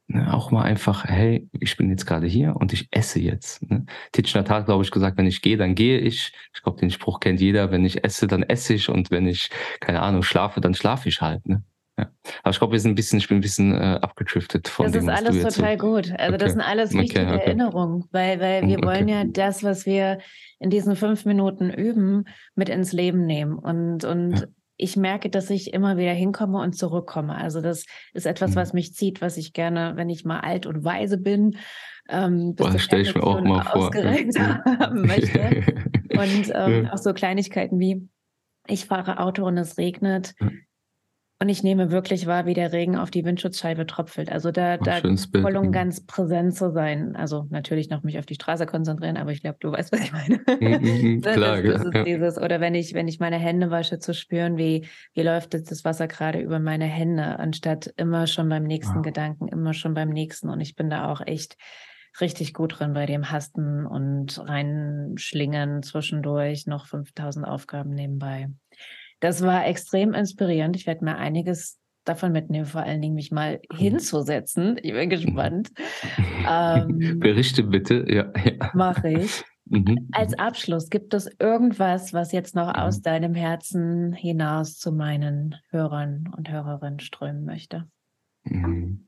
Ne, auch mal einfach, hey, ich bin jetzt gerade hier und ich esse jetzt. Ne? Titschner hat, glaube ich, gesagt, wenn ich gehe, dann gehe ich. Ich glaube, den Spruch kennt jeder. Wenn ich esse, dann esse ich. Und wenn ich, keine Ahnung, schlafe, dann schlafe ich halt. Ne? Ja. Aber ich glaube, wir sind ein bisschen, ich bin ein bisschen äh, abgedriftet von das dem. Das ist alles total gut. Also okay. das sind alles wichtige okay, okay. Erinnerungen, weil, weil wir wollen ja das, was wir in diesen fünf Minuten üben, mit ins Leben nehmen. Und, und ja ich merke, dass ich immer wieder hinkomme und zurückkomme. Also das ist etwas, mhm. was mich zieht, was ich gerne, wenn ich mal alt und weise bin, ähm, Boah, das stelle ich mir auch mal vor. haben möchte. und ähm, auch so Kleinigkeiten wie, ich fahre Auto und es regnet. Und ich nehme wirklich wahr, wie der Regen auf die Windschutzscheibe tropfelt. Also da, Ach, da voll und ganz präsent zu sein. Also natürlich noch mich auf die Straße konzentrieren, aber ich glaube, du weißt, was ich meine. Mhm, das, klar, das, das ja. dieses, oder wenn ich, wenn ich meine Hände wasche, zu spüren, wie, wie läuft jetzt das Wasser gerade über meine Hände, anstatt immer schon beim nächsten wow. Gedanken, immer schon beim nächsten. Und ich bin da auch echt richtig gut drin bei dem Hasten und reinschlingen zwischendurch noch 5000 Aufgaben nebenbei. Das war extrem inspirierend. Ich werde mir einiges davon mitnehmen, vor allen Dingen mich mal hinzusetzen. Ich bin gespannt. ähm, Berichte bitte, ja. ja. Mache ich. Mhm. Als Abschluss, gibt es irgendwas, was jetzt noch aus mhm. deinem Herzen hinaus zu meinen Hörern und Hörerinnen strömen möchte? Mhm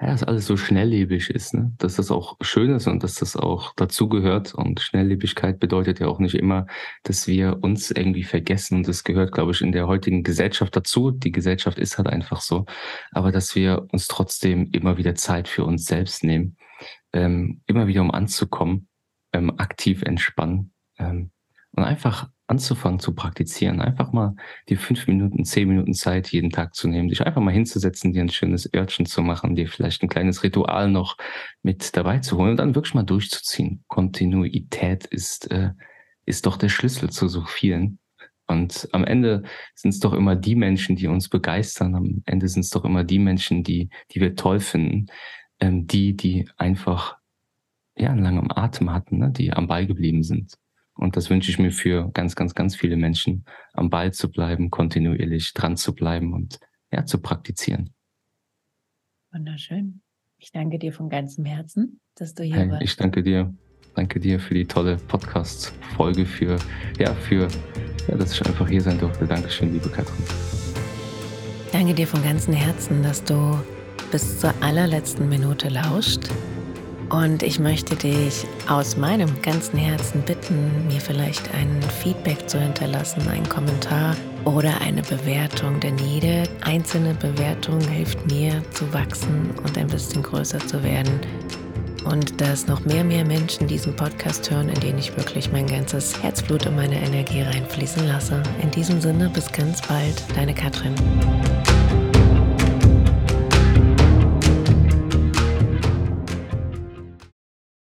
ja, dass alles so schnelllebig ist, ne? dass das auch schön ist und dass das auch dazugehört. Und Schnelllebigkeit bedeutet ja auch nicht immer, dass wir uns irgendwie vergessen. Und das gehört, glaube ich, in der heutigen Gesellschaft dazu. Die Gesellschaft ist halt einfach so. Aber dass wir uns trotzdem immer wieder Zeit für uns selbst nehmen, ähm, immer wieder um anzukommen, ähm, aktiv entspannen ähm, und einfach anzufangen zu praktizieren. Einfach mal die fünf Minuten, zehn Minuten Zeit jeden Tag zu nehmen, dich einfach mal hinzusetzen, dir ein schönes Örtchen zu machen, dir vielleicht ein kleines Ritual noch mit dabei zu holen und dann wirklich mal durchzuziehen. Kontinuität ist, äh, ist doch der Schlüssel zu so vielen. Und am Ende sind es doch immer die Menschen, die uns begeistern. Am Ende sind es doch immer die Menschen, die, die wir toll finden. Ähm, die, die einfach ja, einen langen Atem hatten, ne? die am Ball geblieben sind. Und das wünsche ich mir für ganz, ganz, ganz viele Menschen, am Ball zu bleiben, kontinuierlich dran zu bleiben und ja, zu praktizieren. Wunderschön. Ich danke dir von ganzem Herzen, dass du hier hey, warst. Ich danke dir. Danke dir für die tolle Podcast-Folge, für, ja, für, ja, dass ich einfach hier sein durfte. Dankeschön, liebe Katrin. Danke dir von ganzem Herzen, dass du bis zur allerletzten Minute lauscht und ich möchte dich aus meinem ganzen Herzen bitten, mir vielleicht ein Feedback zu hinterlassen, einen Kommentar oder eine Bewertung, denn jede einzelne Bewertung hilft mir zu wachsen und ein bisschen größer zu werden. Und dass noch mehr, mehr Menschen diesen Podcast hören, in den ich wirklich mein ganzes Herzblut und meine Energie reinfließen lasse. In diesem Sinne, bis ganz bald, deine Katrin.